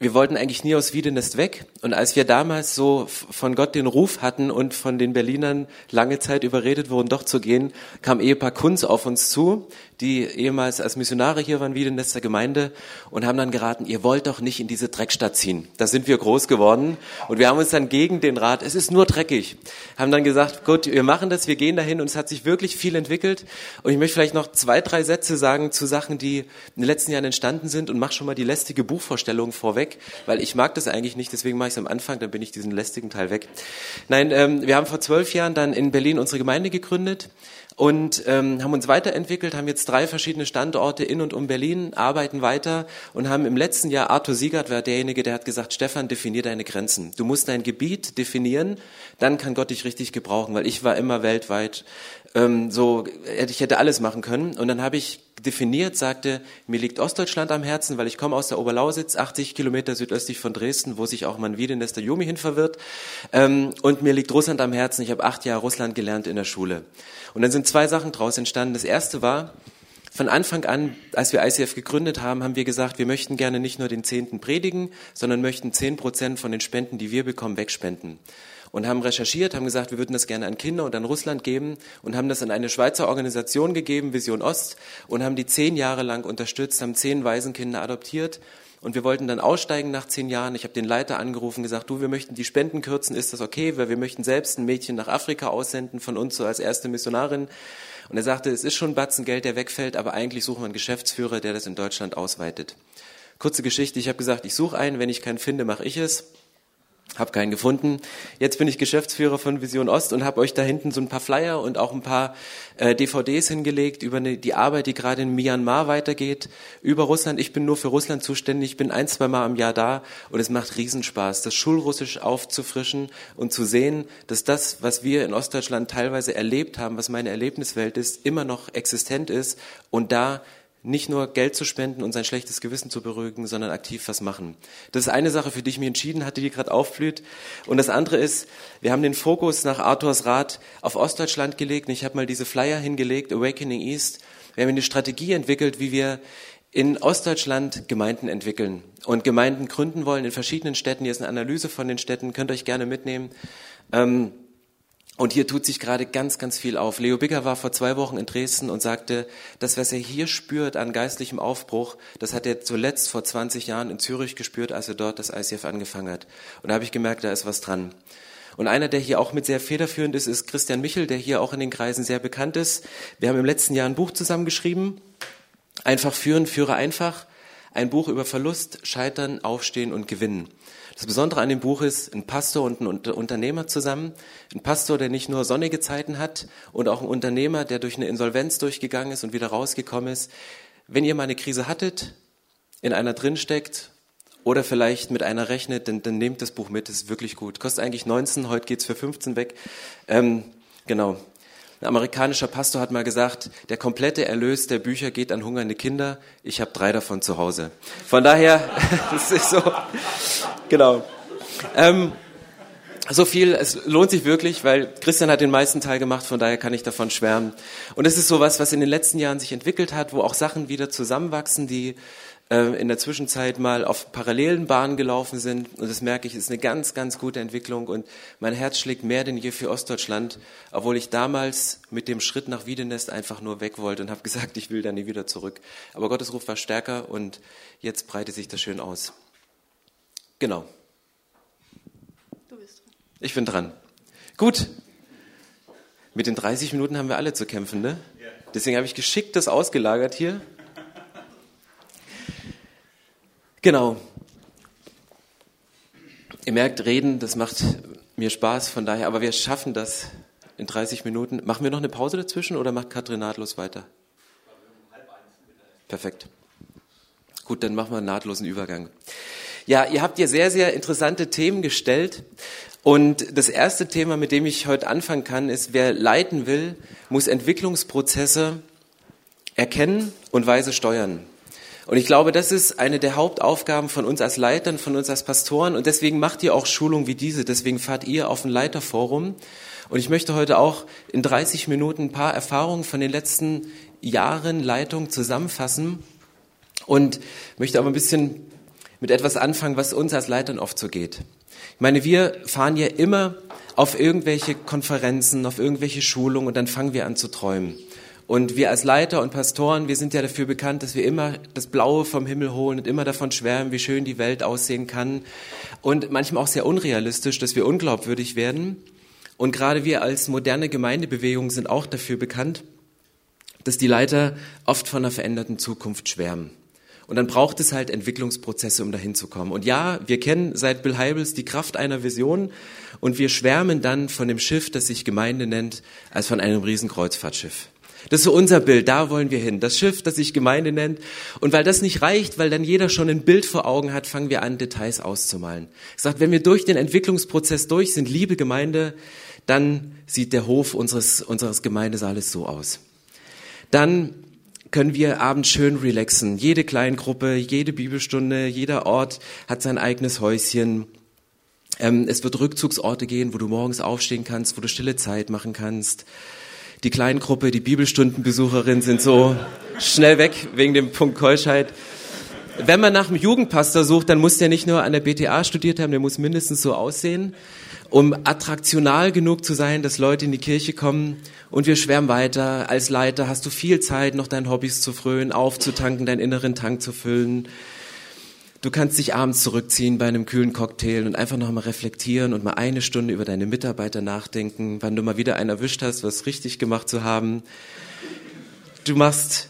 wir wollten eigentlich nie aus Wiedenest weg. Und als wir damals so von Gott den Ruf hatten und von den Berlinern lange Zeit überredet wurden, doch zu gehen, kam Ehepaar Kunz auf uns zu, die ehemals als Missionare hier waren, Wiedenester Gemeinde, und haben dann geraten, ihr wollt doch nicht in diese Dreckstadt ziehen. Da sind wir groß geworden. Und wir haben uns dann gegen den Rat, es ist nur dreckig, haben dann gesagt, gut, wir machen das, wir gehen dahin und es hat sich wirklich viel entwickelt. Und ich möchte vielleicht noch zwei, drei Sätze sagen zu Sachen, die in den letzten Jahren entstanden sind und mach schon mal die lästige Buchvorstellung vorweg, weil ich mag das eigentlich nicht, deswegen mache ich es am Anfang, dann bin ich diesen lästigen Teil weg. Nein, ähm, wir haben vor zwölf Jahren dann in Berlin unsere Gemeinde gegründet und ähm, haben uns weiterentwickelt, haben jetzt drei verschiedene Standorte in und um Berlin, arbeiten weiter und haben im letzten Jahr, Arthur Siegert war derjenige, der hat gesagt, Stefan, definier deine Grenzen. Du musst dein Gebiet definieren, dann kann Gott dich richtig gebrauchen, weil ich war immer weltweit ähm, so, ich hätte alles machen können. Und dann habe ich definiert, sagte, mir liegt Ostdeutschland am Herzen, weil ich komme aus der Oberlausitz, 80 Kilometer südöstlich von Dresden, wo sich auch mein Wiedenester Jumi hin verwirrt. Ähm, und mir liegt Russland am Herzen. Ich habe acht Jahre Russland gelernt in der Schule. Und dann sind zwei Sachen daraus entstanden. Das erste war, von Anfang an, als wir ICF gegründet haben, haben wir gesagt, wir möchten gerne nicht nur den Zehnten predigen, sondern möchten zehn Prozent von den Spenden, die wir bekommen, wegspenden und haben recherchiert, haben gesagt, wir würden das gerne an Kinder und an Russland geben und haben das an eine Schweizer Organisation gegeben, Vision Ost, und haben die zehn Jahre lang unterstützt, haben zehn Waisenkinder adoptiert. Und wir wollten dann aussteigen nach zehn Jahren. Ich habe den Leiter angerufen, gesagt, du, wir möchten die Spenden kürzen, ist das okay? Weil wir möchten selbst ein Mädchen nach Afrika aussenden, von uns so als erste Missionarin. Und er sagte, es ist schon ein Batzen Geld, der wegfällt, aber eigentlich suchen wir einen Geschäftsführer, der das in Deutschland ausweitet. Kurze Geschichte, ich habe gesagt, ich suche einen, wenn ich keinen finde, mache ich es. Hab keinen gefunden. Jetzt bin ich Geschäftsführer von Vision Ost und habe euch da hinten so ein paar Flyer und auch ein paar äh, DVDs hingelegt über eine, die Arbeit, die gerade in Myanmar weitergeht, über Russland. Ich bin nur für Russland zuständig, ich bin ein, zwei Mal im Jahr da und es macht Riesenspaß, das Schulrussisch aufzufrischen und zu sehen, dass das, was wir in Ostdeutschland teilweise erlebt haben, was meine Erlebniswelt ist, immer noch existent ist und da nicht nur Geld zu spenden und sein schlechtes Gewissen zu beruhigen, sondern aktiv was machen. Das ist eine Sache, für die ich mich entschieden hatte, die gerade aufblüht. Und das andere ist, wir haben den Fokus nach Arthurs Rat auf Ostdeutschland gelegt. Und ich habe mal diese Flyer hingelegt, Awakening East. Wir haben eine Strategie entwickelt, wie wir in Ostdeutschland Gemeinden entwickeln und Gemeinden gründen wollen in verschiedenen Städten. Hier ist eine Analyse von den Städten, könnt euch gerne mitnehmen. Ähm, und hier tut sich gerade ganz, ganz viel auf. Leo Bigger war vor zwei Wochen in Dresden und sagte, das, was er hier spürt an geistlichem Aufbruch, das hat er zuletzt vor 20 Jahren in Zürich gespürt, als er dort das ICF angefangen hat. Und da habe ich gemerkt, da ist was dran. Und einer, der hier auch mit sehr federführend ist, ist Christian Michel, der hier auch in den Kreisen sehr bekannt ist. Wir haben im letzten Jahr ein Buch zusammengeschrieben. Einfach führen, führe einfach. Ein Buch über Verlust, Scheitern, Aufstehen und Gewinnen. Das Besondere an dem Buch ist ein Pastor und ein Unternehmer zusammen. Ein Pastor, der nicht nur sonnige Zeiten hat und auch ein Unternehmer, der durch eine Insolvenz durchgegangen ist und wieder rausgekommen ist. Wenn ihr mal eine Krise hattet, in einer drinsteckt oder vielleicht mit einer rechnet, dann, dann nehmt das Buch mit, das ist wirklich gut. Kostet eigentlich 19, heute geht's für 15 weg. Ähm, genau. Ein amerikanischer Pastor hat mal gesagt, der komplette Erlös der Bücher geht an hungernde Kinder. Ich habe drei davon zu Hause. Von daher, das ist so, genau. Ähm, so viel, es lohnt sich wirklich, weil Christian hat den meisten Teil gemacht, von daher kann ich davon schwärmen. Und es ist sowas, was in den letzten Jahren sich entwickelt hat, wo auch Sachen wieder zusammenwachsen, die äh, in der Zwischenzeit mal auf parallelen Bahnen gelaufen sind. Und das merke ich, ist eine ganz, ganz gute Entwicklung. Und mein Herz schlägt mehr denn je für Ostdeutschland, obwohl ich damals mit dem Schritt nach Wiedenest einfach nur weg wollte und habe gesagt, ich will da nie wieder zurück. Aber Gottes Ruf war stärker und jetzt breitet sich das schön aus. Genau. Du bist dran. Ich bin dran. Gut. Mit den 30 Minuten haben wir alle zu kämpfen, ne? Deswegen habe ich geschickt das ausgelagert hier. Genau. Ihr merkt, reden, das macht mir Spaß, von daher, aber wir schaffen das in 30 Minuten. Machen wir noch eine Pause dazwischen oder macht Katrin nahtlos weiter? Perfekt. Gut, dann machen wir einen nahtlosen Übergang. Ja, ihr habt hier sehr, sehr interessante Themen gestellt. Und das erste Thema, mit dem ich heute anfangen kann, ist, wer leiten will, muss Entwicklungsprozesse erkennen und weise steuern. Und ich glaube, das ist eine der Hauptaufgaben von uns als Leitern, von uns als Pastoren. Und deswegen macht ihr auch Schulungen wie diese. Deswegen fahrt ihr auf ein Leiterforum. Und ich möchte heute auch in 30 Minuten ein paar Erfahrungen von den letzten Jahren Leitung zusammenfassen und möchte aber ein bisschen mit etwas anfangen, was uns als Leitern oft so geht. Ich meine, wir fahren ja immer auf irgendwelche Konferenzen, auf irgendwelche Schulungen und dann fangen wir an zu träumen. Und wir als Leiter und Pastoren, wir sind ja dafür bekannt, dass wir immer das Blaue vom Himmel holen und immer davon schwärmen, wie schön die Welt aussehen kann. Und manchmal auch sehr unrealistisch, dass wir unglaubwürdig werden. Und gerade wir als moderne Gemeindebewegung sind auch dafür bekannt, dass die Leiter oft von einer veränderten Zukunft schwärmen. Und dann braucht es halt Entwicklungsprozesse, um dahin zu kommen. Und ja, wir kennen seit Bill Heibels die Kraft einer Vision und wir schwärmen dann von dem Schiff, das sich Gemeinde nennt, als von einem Riesenkreuzfahrtschiff. Das ist so unser Bild, da wollen wir hin. Das Schiff, das sich Gemeinde nennt. Und weil das nicht reicht, weil dann jeder schon ein Bild vor Augen hat, fangen wir an, Details auszumalen. Ich sage, wenn wir durch den Entwicklungsprozess durch sind, liebe Gemeinde, dann sieht der Hof unseres, unseres Gemeindesaales so aus. Dann können wir abends schön relaxen. Jede Kleingruppe, jede Bibelstunde, jeder Ort hat sein eigenes Häuschen. Ähm, es wird Rückzugsorte gehen, wo du morgens aufstehen kannst, wo du stille Zeit machen kannst die Kleingruppe, die Bibelstundenbesucherin sind so schnell weg wegen dem Punkt Keuschheit. Wenn man nach einem Jugendpastor sucht, dann muss der nicht nur an der BTA studiert haben, der muss mindestens so aussehen, um attraktional genug zu sein, dass Leute in die Kirche kommen. Und wir schwärmen weiter. Als Leiter hast du viel Zeit, noch deinen Hobbys zu frönen, aufzutanken, deinen inneren Tank zu füllen. Du kannst dich abends zurückziehen bei einem kühlen Cocktail und einfach nochmal reflektieren und mal eine Stunde über deine Mitarbeiter nachdenken, wann du mal wieder einen erwischt hast, was richtig gemacht zu haben. Du machst,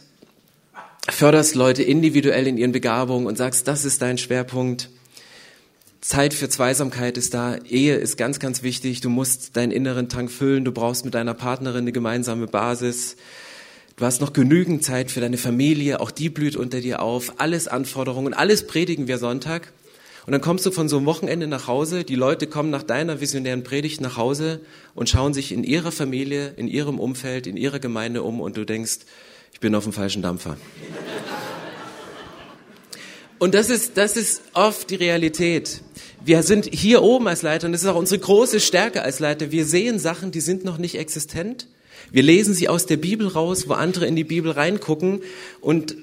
förderst Leute individuell in ihren Begabungen und sagst, das ist dein Schwerpunkt. Zeit für Zweisamkeit ist da. Ehe ist ganz, ganz wichtig. Du musst deinen inneren Tank füllen. Du brauchst mit deiner Partnerin eine gemeinsame Basis. Du hast noch genügend Zeit für deine Familie, auch die blüht unter dir auf. Alles Anforderungen, alles predigen wir Sonntag. Und dann kommst du von so einem Wochenende nach Hause, die Leute kommen nach deiner visionären Predigt nach Hause und schauen sich in ihrer Familie, in ihrem Umfeld, in ihrer Gemeinde um und du denkst, ich bin auf dem falschen Dampfer. Und das ist, das ist oft die Realität. Wir sind hier oben als Leiter und das ist auch unsere große Stärke als Leiter. Wir sehen Sachen, die sind noch nicht existent wir lesen sie aus der Bibel raus, wo andere in die Bibel reingucken und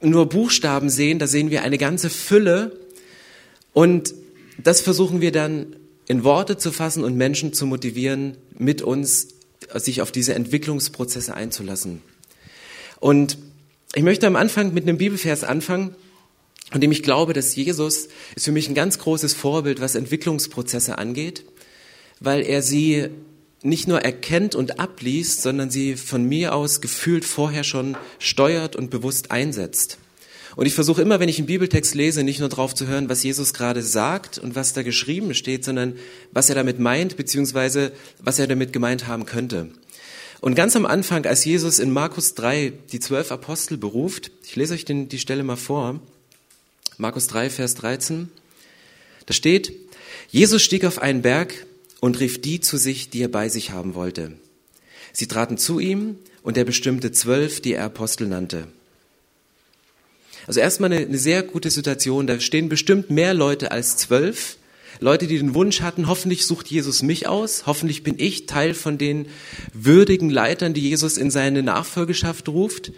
nur Buchstaben sehen, da sehen wir eine ganze Fülle. Und das versuchen wir dann in Worte zu fassen und Menschen zu motivieren, mit uns sich auf diese Entwicklungsprozesse einzulassen. Und ich möchte am Anfang mit einem Bibelvers anfangen, von dem ich glaube, dass Jesus ist für mich ein ganz großes Vorbild, was Entwicklungsprozesse angeht, weil er sie nicht nur erkennt und abliest, sondern sie von mir aus gefühlt vorher schon steuert und bewusst einsetzt. Und ich versuche immer, wenn ich einen Bibeltext lese, nicht nur darauf zu hören, was Jesus gerade sagt und was da geschrieben steht, sondern was er damit meint, beziehungsweise was er damit gemeint haben könnte. Und ganz am Anfang, als Jesus in Markus 3 die zwölf Apostel beruft, ich lese euch den, die Stelle mal vor, Markus 3, Vers 13, da steht, Jesus stieg auf einen Berg, und rief die zu sich, die er bei sich haben wollte. Sie traten zu ihm und er bestimmte zwölf, die er Apostel nannte. Also erstmal eine, eine sehr gute Situation. Da stehen bestimmt mehr Leute als zwölf. Leute, die den Wunsch hatten, hoffentlich sucht Jesus mich aus, hoffentlich bin ich Teil von den würdigen Leitern, die Jesus in seine Nachfolgeschaft ruft.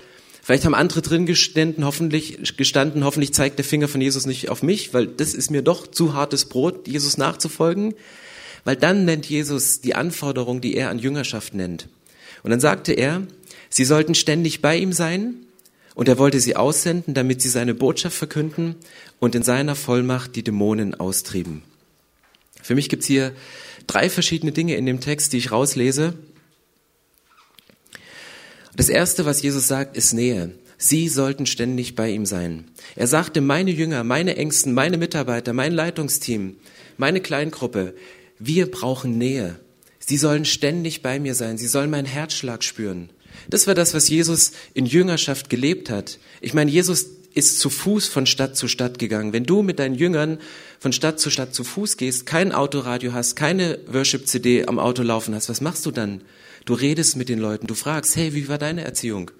Vielleicht haben andere drin gestanden, hoffentlich, gestanden, hoffentlich zeigt der Finger von Jesus nicht auf mich, weil das ist mir doch zu hartes Brot, Jesus nachzufolgen. Weil dann nennt Jesus die Anforderung, die er an Jüngerschaft nennt. Und dann sagte er, sie sollten ständig bei ihm sein und er wollte sie aussenden, damit sie seine Botschaft verkünden und in seiner Vollmacht die Dämonen austrieben. Für mich gibt's hier drei verschiedene Dinge in dem Text, die ich rauslese. Das erste, was Jesus sagt, ist Nähe. Sie sollten ständig bei ihm sein. Er sagte, meine Jünger, meine Ängsten, meine Mitarbeiter, mein Leitungsteam, meine Kleingruppe, wir brauchen Nähe. Sie sollen ständig bei mir sein. Sie sollen meinen Herzschlag spüren. Das war das, was Jesus in Jüngerschaft gelebt hat. Ich meine, Jesus ist zu Fuß von Stadt zu Stadt gegangen. Wenn du mit deinen Jüngern von Stadt zu Stadt zu Fuß gehst, kein Autoradio hast, keine Worship-CD am Auto laufen hast, was machst du dann? Du redest mit den Leuten, du fragst, hey, wie war deine Erziehung?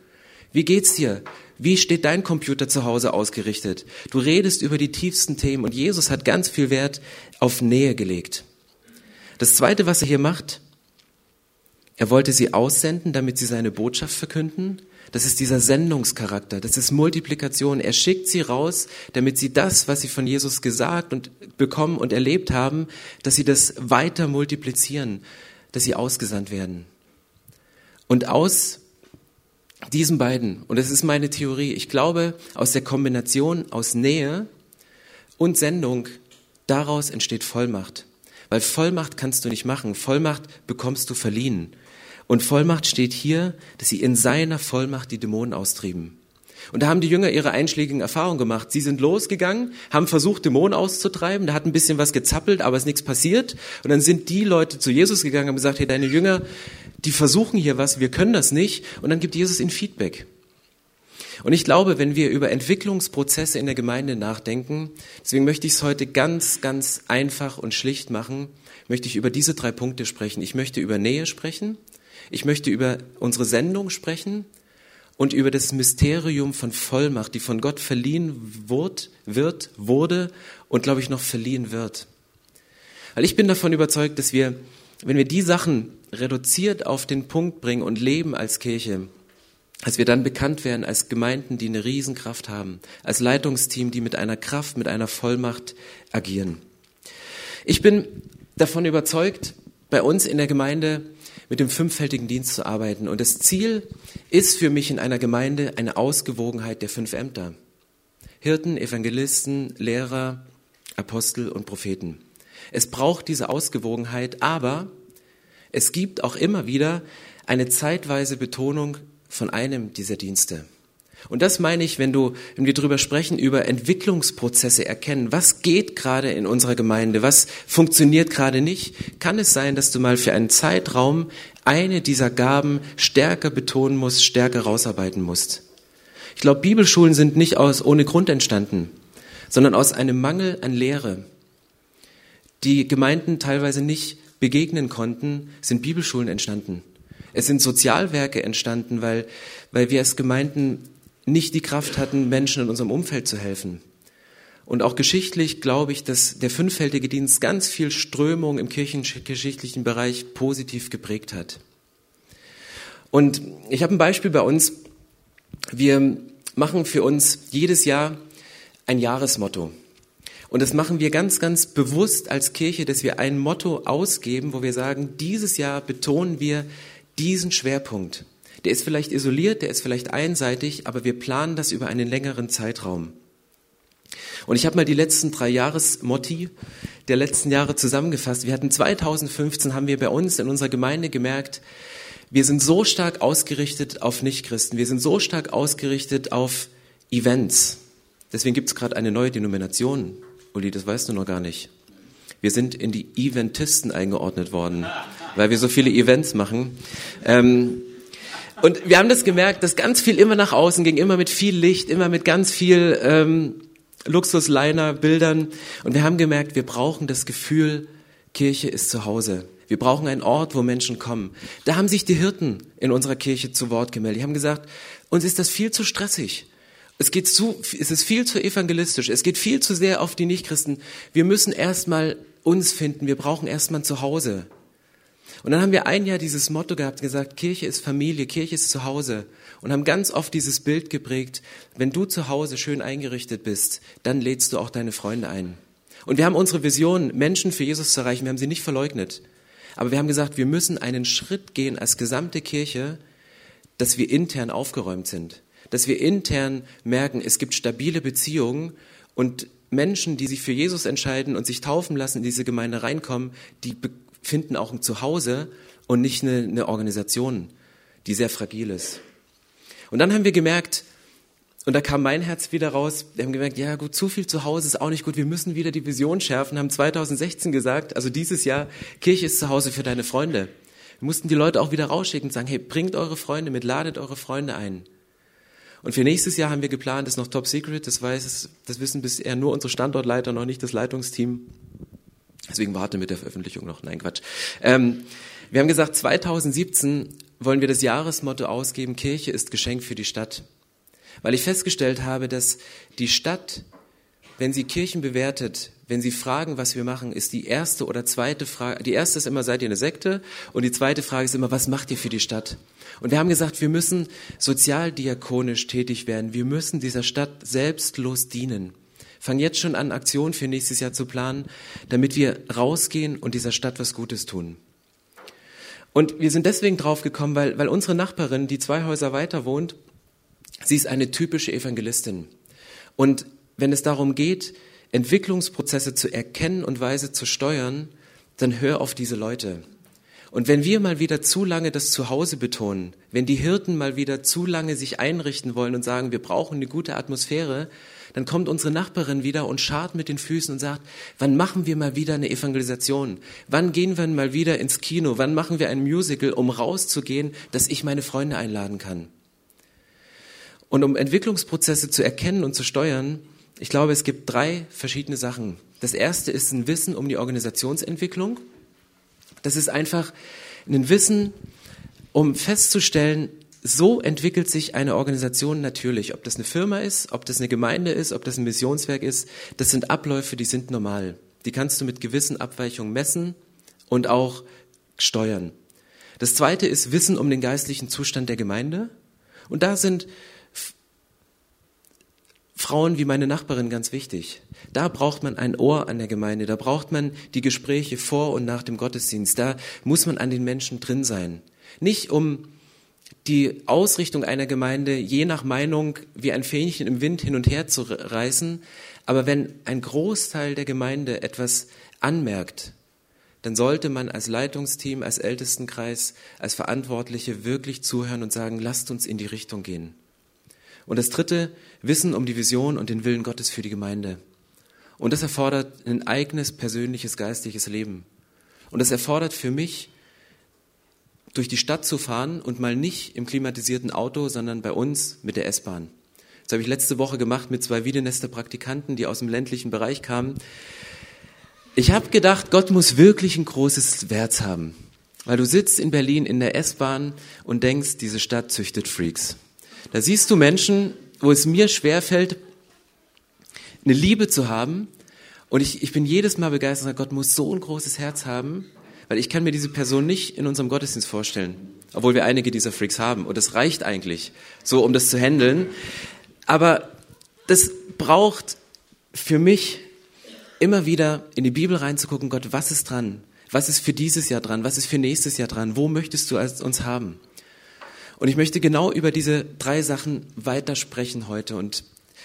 Wie geht's dir? Wie steht dein Computer zu Hause ausgerichtet? Du redest über die tiefsten Themen und Jesus hat ganz viel Wert auf Nähe gelegt. Das Zweite, was er hier macht, er wollte sie aussenden, damit sie seine Botschaft verkünden. Das ist dieser Sendungscharakter, das ist Multiplikation. Er schickt sie raus, damit sie das, was sie von Jesus gesagt und bekommen und erlebt haben, dass sie das weiter multiplizieren, dass sie ausgesandt werden. Und aus diesen beiden, und das ist meine Theorie, ich glaube, aus der Kombination aus Nähe und Sendung, daraus entsteht Vollmacht. Weil Vollmacht kannst du nicht machen, Vollmacht bekommst du verliehen. Und Vollmacht steht hier, dass sie in seiner Vollmacht die Dämonen austrieben. Und da haben die Jünger ihre einschlägigen Erfahrungen gemacht. Sie sind losgegangen, haben versucht, Dämonen auszutreiben, da hat ein bisschen was gezappelt, aber es ist nichts passiert. Und dann sind die Leute zu Jesus gegangen und haben gesagt, hey, deine Jünger, die versuchen hier was, wir können das nicht. Und dann gibt Jesus ihnen Feedback. Und ich glaube, wenn wir über Entwicklungsprozesse in der Gemeinde nachdenken, deswegen möchte ich es heute ganz, ganz einfach und schlicht machen, möchte ich über diese drei Punkte sprechen. Ich möchte über Nähe sprechen, ich möchte über unsere Sendung sprechen und über das Mysterium von Vollmacht, die von Gott verliehen wird, wird wurde und glaube ich noch verliehen wird. Weil ich bin davon überzeugt, dass wir, wenn wir die Sachen reduziert auf den Punkt bringen und leben als Kirche, dass wir dann bekannt werden als Gemeinden, die eine Riesenkraft haben, als Leitungsteam, die mit einer Kraft, mit einer Vollmacht agieren. Ich bin davon überzeugt, bei uns in der Gemeinde mit dem fünffältigen Dienst zu arbeiten. Und das Ziel ist für mich in einer Gemeinde eine Ausgewogenheit der fünf Ämter. Hirten, Evangelisten, Lehrer, Apostel und Propheten. Es braucht diese Ausgewogenheit, aber es gibt auch immer wieder eine zeitweise Betonung von einem dieser Dienste. Und das meine ich, wenn du, wenn wir darüber sprechen, über Entwicklungsprozesse erkennen. Was geht gerade in unserer Gemeinde? Was funktioniert gerade nicht? Kann es sein, dass du mal für einen Zeitraum eine dieser Gaben stärker betonen musst, stärker rausarbeiten musst? Ich glaube, Bibelschulen sind nicht aus ohne Grund entstanden, sondern aus einem Mangel an Lehre. Die Gemeinden teilweise nicht begegnen konnten, sind Bibelschulen entstanden. Es sind Sozialwerke entstanden, weil, weil wir als Gemeinden nicht die Kraft hatten, Menschen in unserem Umfeld zu helfen. Und auch geschichtlich glaube ich, dass der fünffältige Dienst ganz viel Strömung im kirchengeschichtlichen Bereich positiv geprägt hat. Und ich habe ein Beispiel bei uns. Wir machen für uns jedes Jahr ein Jahresmotto. Und das machen wir ganz, ganz bewusst als Kirche, dass wir ein Motto ausgeben, wo wir sagen, dieses Jahr betonen wir diesen Schwerpunkt. Der ist vielleicht isoliert, der ist vielleicht einseitig, aber wir planen das über einen längeren Zeitraum. Und ich habe mal die letzten drei Jahresmotti der letzten Jahre zusammengefasst. Wir hatten 2015, haben wir bei uns in unserer Gemeinde gemerkt, wir sind so stark ausgerichtet auf Nichtchristen, wir sind so stark ausgerichtet auf Events. Deswegen gibt es gerade eine neue Denomination. Uli, das weißt du noch gar nicht. Wir sind in die Eventisten eingeordnet worden, weil wir so viele Events machen. Ähm, und wir haben das gemerkt, dass ganz viel immer nach außen ging, immer mit viel Licht, immer mit ganz viel ähm, Luxusliner, Bildern. Und wir haben gemerkt, wir brauchen das Gefühl, Kirche ist zu Hause. Wir brauchen einen Ort, wo Menschen kommen. Da haben sich die Hirten in unserer Kirche zu Wort gemeldet. Die haben gesagt, uns ist das viel zu stressig. Es geht zu, es ist viel zu evangelistisch. Es geht viel zu sehr auf die Nichtchristen. Wir müssen erstmal uns finden. Wir brauchen erstmal ein Zuhause. Und dann haben wir ein Jahr dieses Motto gehabt, gesagt, Kirche ist Familie, Kirche ist zu Hause. Und haben ganz oft dieses Bild geprägt, wenn du zu Hause schön eingerichtet bist, dann lädst du auch deine Freunde ein. Und wir haben unsere Vision, Menschen für Jesus zu erreichen, wir haben sie nicht verleugnet. Aber wir haben gesagt, wir müssen einen Schritt gehen als gesamte Kirche, dass wir intern aufgeräumt sind. Dass wir intern merken, es gibt stabile Beziehungen und Menschen, die sich für Jesus entscheiden und sich taufen lassen, in diese Gemeinde reinkommen, die finden auch ein Zuhause und nicht eine, eine Organisation, die sehr fragil ist. Und dann haben wir gemerkt, und da kam mein Herz wieder raus, wir haben gemerkt, ja gut, zu viel zu Hause ist auch nicht gut, wir müssen wieder die Vision schärfen, haben 2016 gesagt, also dieses Jahr, Kirche ist zu Hause für deine Freunde. Wir mussten die Leute auch wieder rausschicken und sagen, hey, bringt eure Freunde mit, ladet eure Freunde ein. Und für nächstes Jahr haben wir geplant, das ist noch top secret, das weiß, das wissen bisher nur unsere Standortleiter, noch nicht das Leitungsteam. Deswegen warte mit der Veröffentlichung noch. Nein, Quatsch. Ähm, wir haben gesagt, 2017 wollen wir das Jahresmotto ausgeben, Kirche ist Geschenk für die Stadt. Weil ich festgestellt habe, dass die Stadt, wenn sie Kirchen bewertet, wenn sie fragen, was wir machen, ist die erste oder zweite Frage, die erste ist immer, seid ihr eine Sekte? Und die zweite Frage ist immer, was macht ihr für die Stadt? Und wir haben gesagt, wir müssen sozialdiakonisch tätig werden. Wir müssen dieser Stadt selbstlos dienen. Fang jetzt schon an, Aktionen für nächstes Jahr zu planen, damit wir rausgehen und dieser Stadt was Gutes tun. Und wir sind deswegen drauf gekommen, weil, weil unsere Nachbarin, die zwei Häuser weiter wohnt, sie ist eine typische Evangelistin. Und wenn es darum geht, Entwicklungsprozesse zu erkennen und weise zu steuern, dann hör auf diese Leute. Und wenn wir mal wieder zu lange das Zuhause betonen, wenn die Hirten mal wieder zu lange sich einrichten wollen und sagen, wir brauchen eine gute Atmosphäre, dann kommt unsere Nachbarin wieder und schart mit den Füßen und sagt, wann machen wir mal wieder eine Evangelisation? Wann gehen wir mal wieder ins Kino? Wann machen wir ein Musical, um rauszugehen, dass ich meine Freunde einladen kann? Und um Entwicklungsprozesse zu erkennen und zu steuern, ich glaube, es gibt drei verschiedene Sachen. Das erste ist ein Wissen um die Organisationsentwicklung. Das ist einfach ein Wissen, um festzustellen, so entwickelt sich eine Organisation natürlich. Ob das eine Firma ist, ob das eine Gemeinde ist, ob das ein Missionswerk ist, das sind Abläufe, die sind normal. Die kannst du mit gewissen Abweichungen messen und auch steuern. Das zweite ist Wissen um den geistlichen Zustand der Gemeinde. Und da sind Frauen wie meine Nachbarin ganz wichtig. Da braucht man ein Ohr an der Gemeinde, da braucht man die Gespräche vor und nach dem Gottesdienst, da muss man an den Menschen drin sein. Nicht um die Ausrichtung einer Gemeinde je nach Meinung wie ein Fähnchen im Wind hin und her zu reißen, aber wenn ein Großteil der Gemeinde etwas anmerkt, dann sollte man als Leitungsteam, als Ältestenkreis, als Verantwortliche wirklich zuhören und sagen, lasst uns in die Richtung gehen. Und das dritte, Wissen um die Vision und den Willen Gottes für die Gemeinde. Und das erfordert ein eigenes persönliches geistliches Leben. Und das erfordert für mich, durch die Stadt zu fahren und mal nicht im klimatisierten Auto, sondern bei uns mit der S-Bahn. Das habe ich letzte Woche gemacht mit zwei Wiedenester Praktikanten, die aus dem ländlichen Bereich kamen. Ich habe gedacht, Gott muss wirklich ein großes Herz haben. Weil du sitzt in Berlin in der S-Bahn und denkst, diese Stadt züchtet Freaks. Da siehst du Menschen, wo es mir schwerfällt, eine Liebe zu haben. Und ich, ich bin jedes Mal begeistert, Gott muss so ein großes Herz haben, weil ich kann mir diese Person nicht in unserem Gottesdienst vorstellen. Obwohl wir einige dieser Freaks haben. Und das reicht eigentlich, so um das zu handeln. Aber das braucht für mich immer wieder in die Bibel reinzugucken, Gott, was ist dran? Was ist für dieses Jahr dran? Was ist für nächstes Jahr dran? Wo möchtest du uns haben? Und ich möchte genau über diese drei Sachen weitersprechen heute. Und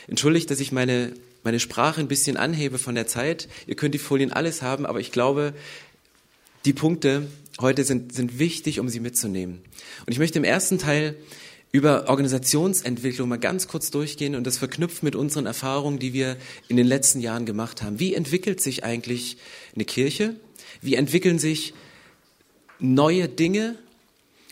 entschuldigt, dass ich meine, meine Sprache ein bisschen anhebe von der Zeit. Ihr könnt die Folien alles haben, aber ich glaube, die Punkte heute sind, sind wichtig, um sie mitzunehmen. Und ich möchte im ersten Teil über Organisationsentwicklung mal ganz kurz durchgehen und das verknüpft mit unseren Erfahrungen, die wir in den letzten Jahren gemacht haben. Wie entwickelt sich eigentlich eine Kirche? Wie entwickeln sich neue Dinge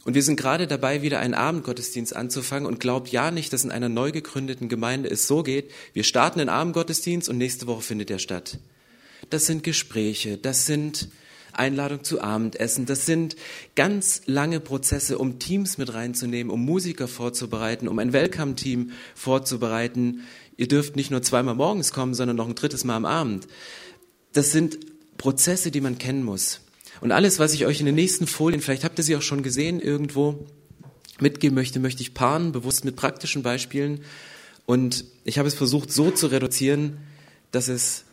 und wir sind gerade dabei, wieder einen Abendgottesdienst anzufangen und glaubt ja nicht, dass in einer neu gegründeten Gemeinde es so geht, wir starten den Abendgottesdienst und nächste Woche findet er statt. Das sind Gespräche, das sind Einladung zu Abendessen, das sind ganz lange Prozesse, um Teams mit reinzunehmen, um Musiker vorzubereiten, um ein Welcome-Team vorzubereiten. Ihr dürft nicht nur zweimal morgens kommen, sondern noch ein drittes Mal am Abend. Das sind Prozesse, die man kennen muss. Und alles, was ich euch in den nächsten Folien, vielleicht habt ihr sie auch schon gesehen irgendwo, mitgeben möchte, möchte ich paaren, bewusst mit praktischen Beispielen. Und ich habe es versucht so zu reduzieren, dass es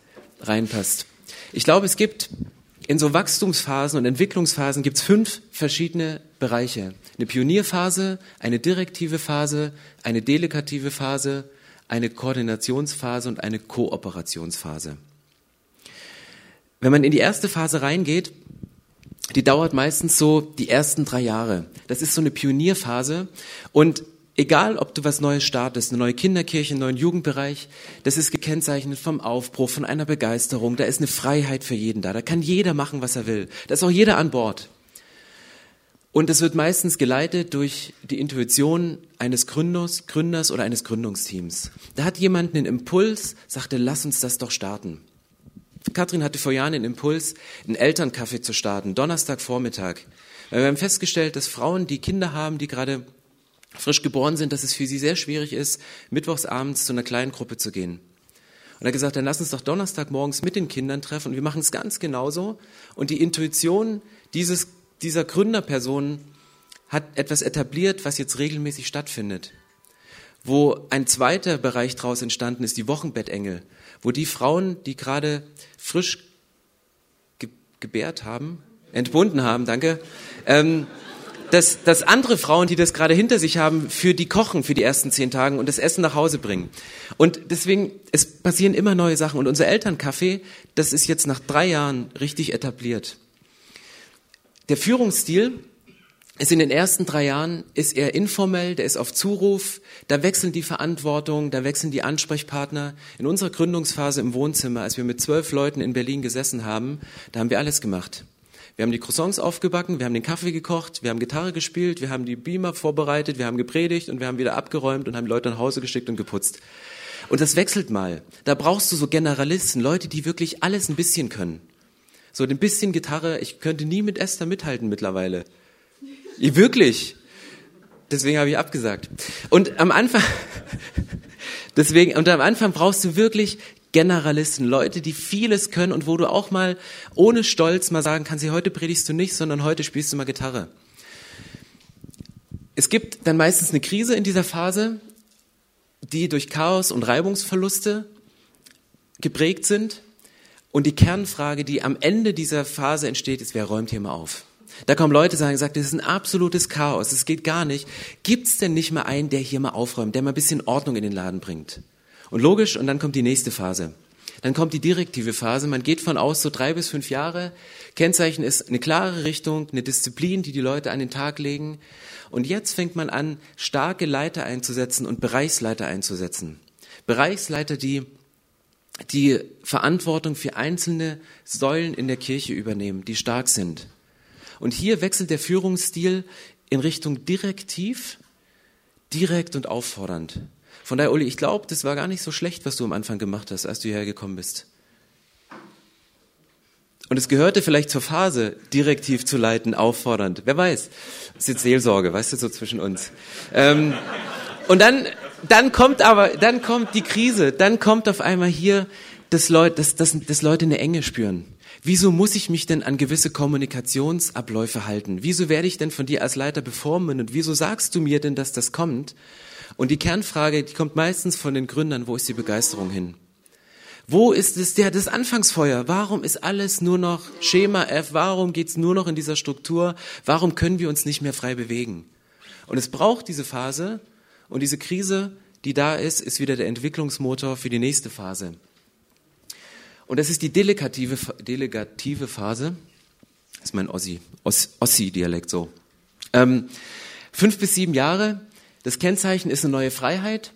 reinpasst. Ich glaube, es gibt in so Wachstumsphasen und Entwicklungsphasen gibt es fünf verschiedene Bereiche. Eine Pionierphase, eine direktive Phase, eine delikative Phase, eine Koordinationsphase und eine Kooperationsphase. Wenn man in die erste Phase reingeht, die dauert meistens so die ersten drei Jahre. Das ist so eine Pionierphase. Und egal, ob du was Neues startest, eine neue Kinderkirche, einen neuen Jugendbereich, das ist gekennzeichnet vom Aufbruch, von einer Begeisterung. Da ist eine Freiheit für jeden da. Da kann jeder machen, was er will. Da ist auch jeder an Bord. Und es wird meistens geleitet durch die Intuition eines Gründers, Gründers oder eines Gründungsteams. Da hat jemand einen Impuls, sagte, lass uns das doch starten. Katrin hatte vor Jahren den Impuls, einen Elternkaffee zu starten, Donnerstagvormittag. Weil wir haben festgestellt, dass Frauen, die Kinder haben, die gerade frisch geboren sind, dass es für sie sehr schwierig ist, mittwochsabends zu einer kleinen Gruppe zu gehen. Und er hat gesagt, dann lass uns doch Donnerstag morgens mit den Kindern treffen und wir machen es ganz genauso. Und die Intuition dieses, dieser Gründerperson hat etwas etabliert, was jetzt regelmäßig stattfindet. Wo ein zweiter Bereich daraus entstanden ist, die Wochenbettengel, wo die Frauen, die gerade frisch ge gebärt haben, entbunden haben, danke, ähm, dass, dass andere Frauen, die das gerade hinter sich haben, für die kochen für die ersten zehn Tage und das Essen nach Hause bringen. Und deswegen, es passieren immer neue Sachen. Und unser Elterncafé, das ist jetzt nach drei Jahren richtig etabliert. Der Führungsstil ist in den ersten drei Jahren, ist er informell, der ist auf Zuruf, da wechseln die Verantwortung, da wechseln die Ansprechpartner. In unserer Gründungsphase im Wohnzimmer, als wir mit zwölf Leuten in Berlin gesessen haben, da haben wir alles gemacht. Wir haben die Croissants aufgebacken, wir haben den Kaffee gekocht, wir haben Gitarre gespielt, wir haben die Beamer vorbereitet, wir haben gepredigt und wir haben wieder abgeräumt und haben Leute nach Hause geschickt und geputzt. Und das wechselt mal. Da brauchst du so Generalisten, Leute, die wirklich alles ein bisschen können. So ein bisschen Gitarre, ich könnte nie mit Esther mithalten mittlerweile. Ich, wirklich. Deswegen habe ich abgesagt. Und am Anfang, deswegen, und am Anfang brauchst du wirklich Generalisten, Leute, die vieles können und wo du auch mal ohne Stolz mal sagen kannst, heute predigst du nicht, sondern heute spielst du mal Gitarre. Es gibt dann meistens eine Krise in dieser Phase, die durch Chaos und Reibungsverluste geprägt sind. Und die Kernfrage, die am Ende dieser Phase entsteht, ist, wer räumt hier mal auf? Da kommen Leute, sagen, sagt, das ist ein absolutes Chaos, es geht gar nicht. Gibt's denn nicht mal einen, der hier mal aufräumt, der mal ein bisschen Ordnung in den Laden bringt? Und logisch, und dann kommt die nächste Phase. Dann kommt die direktive Phase. Man geht von aus so drei bis fünf Jahre. Kennzeichen ist eine klare Richtung, eine Disziplin, die die Leute an den Tag legen. Und jetzt fängt man an, starke Leiter einzusetzen und Bereichsleiter einzusetzen. Bereichsleiter, die die Verantwortung für einzelne Säulen in der Kirche übernehmen, die stark sind. Und hier wechselt der Führungsstil in Richtung direktiv, direkt und auffordernd. Von daher, Uli, ich glaube, das war gar nicht so schlecht, was du am Anfang gemacht hast, als du hierher gekommen bist. Und es gehörte vielleicht zur Phase, direktiv zu leiten, auffordernd. Wer weiß? Das ist jetzt Seelsorge, weißt du, so zwischen uns. Ähm, und dann, dann kommt aber, dann kommt die Krise, dann kommt auf einmal hier, dass Leute, dass, dass, dass Leute eine Enge spüren. Wieso muss ich mich denn an gewisse Kommunikationsabläufe halten? Wieso werde ich denn von dir als Leiter beformen? Und wieso sagst du mir denn, dass das kommt? Und die Kernfrage, die kommt meistens von den Gründern, wo ist die Begeisterung hin? Wo ist es der, das Anfangsfeuer? Warum ist alles nur noch Schema F? Warum geht's nur noch in dieser Struktur? Warum können wir uns nicht mehr frei bewegen? Und es braucht diese Phase und diese Krise, die da ist, ist wieder der Entwicklungsmotor für die nächste Phase. Und das ist die delegative, delegative Phase. Das ist mein Ossi, Ossi-Dialekt so. Ähm, fünf bis sieben Jahre das Kennzeichen ist eine neue Freiheit.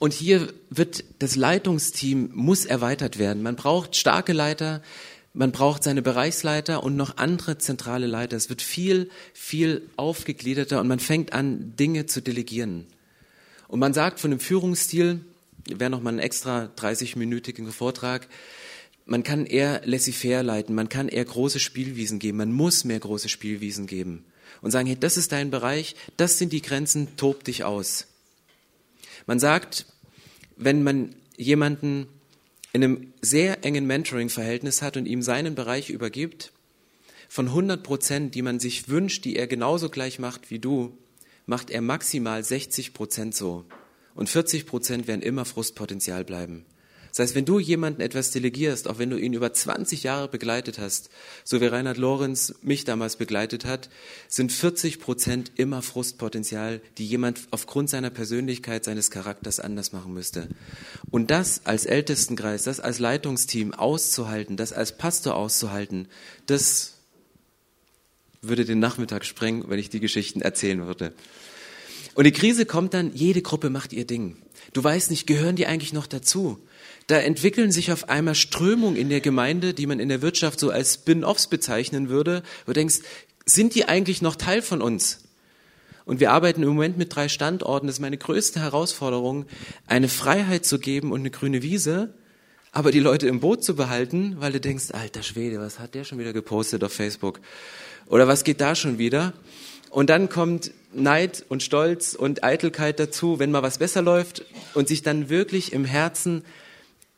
Und hier wird das Leitungsteam muss erweitert werden. Man braucht starke Leiter, man braucht seine Bereichsleiter und noch andere zentrale Leiter. Es wird viel, viel aufgegliederter und man fängt an, Dinge zu delegieren. Und man sagt von dem Führungsstil, wäre noch mal ein extra 30-minütigen Vortrag, man kann eher laissez-faire leiten, man kann eher große Spielwiesen geben, man muss mehr große Spielwiesen geben und sagen, hey, das ist dein Bereich, das sind die Grenzen, tob dich aus. Man sagt, wenn man jemanden in einem sehr engen Mentoring-Verhältnis hat und ihm seinen Bereich übergibt, von 100 Prozent, die man sich wünscht, die er genauso gleich macht wie du, macht er maximal 60 Prozent so. Und 40 Prozent werden immer Frustpotenzial bleiben. Das heißt, wenn du jemanden etwas delegierst, auch wenn du ihn über 20 Jahre begleitet hast, so wie Reinhard Lorenz mich damals begleitet hat, sind 40 Prozent immer Frustpotenzial, die jemand aufgrund seiner Persönlichkeit, seines Charakters anders machen müsste. Und das als Ältestenkreis, das als Leitungsteam auszuhalten, das als Pastor auszuhalten, das würde den Nachmittag sprengen, wenn ich die Geschichten erzählen würde. Und die Krise kommt dann, jede Gruppe macht ihr Ding. Du weißt nicht, gehören die eigentlich noch dazu? Da entwickeln sich auf einmal Strömungen in der Gemeinde, die man in der Wirtschaft so als Spin-offs bezeichnen würde, wo du denkst, sind die eigentlich noch Teil von uns? Und wir arbeiten im Moment mit drei Standorten. Das ist meine größte Herausforderung, eine Freiheit zu geben und eine grüne Wiese, aber die Leute im Boot zu behalten, weil du denkst, alter Schwede, was hat der schon wieder gepostet auf Facebook? Oder was geht da schon wieder? Und dann kommt Neid und Stolz und Eitelkeit dazu, wenn mal was besser läuft und sich dann wirklich im Herzen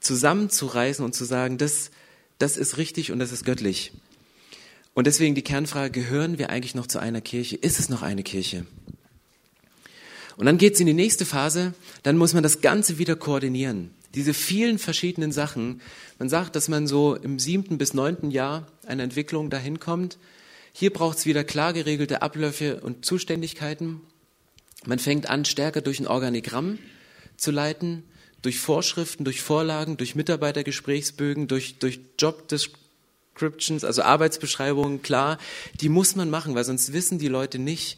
zusammenzureißen und zu sagen, das, das ist richtig und das ist göttlich. Und deswegen die Kernfrage, gehören wir eigentlich noch zu einer Kirche? Ist es noch eine Kirche? Und dann geht es in die nächste Phase, dann muss man das Ganze wieder koordinieren. Diese vielen verschiedenen Sachen. Man sagt, dass man so im siebten bis neunten Jahr einer Entwicklung dahin kommt. Hier braucht es wieder klar geregelte Abläufe und Zuständigkeiten. Man fängt an, stärker durch ein Organigramm zu leiten, durch Vorschriften, durch Vorlagen, durch Mitarbeitergesprächsbögen, durch, durch Job Descriptions, also Arbeitsbeschreibungen, klar, die muss man machen, weil sonst wissen die Leute nicht,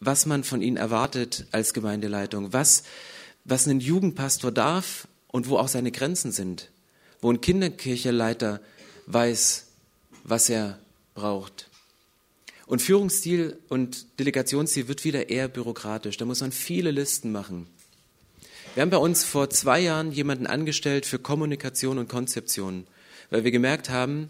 was man von ihnen erwartet als Gemeindeleitung, was, was ein Jugendpastor darf und wo auch seine Grenzen sind, wo ein Kinderkircheleiter weiß, was er braucht. Und Führungsstil und Delegationsstil wird wieder eher bürokratisch. Da muss man viele Listen machen. Wir haben bei uns vor zwei Jahren jemanden angestellt für Kommunikation und Konzeption, weil wir gemerkt haben,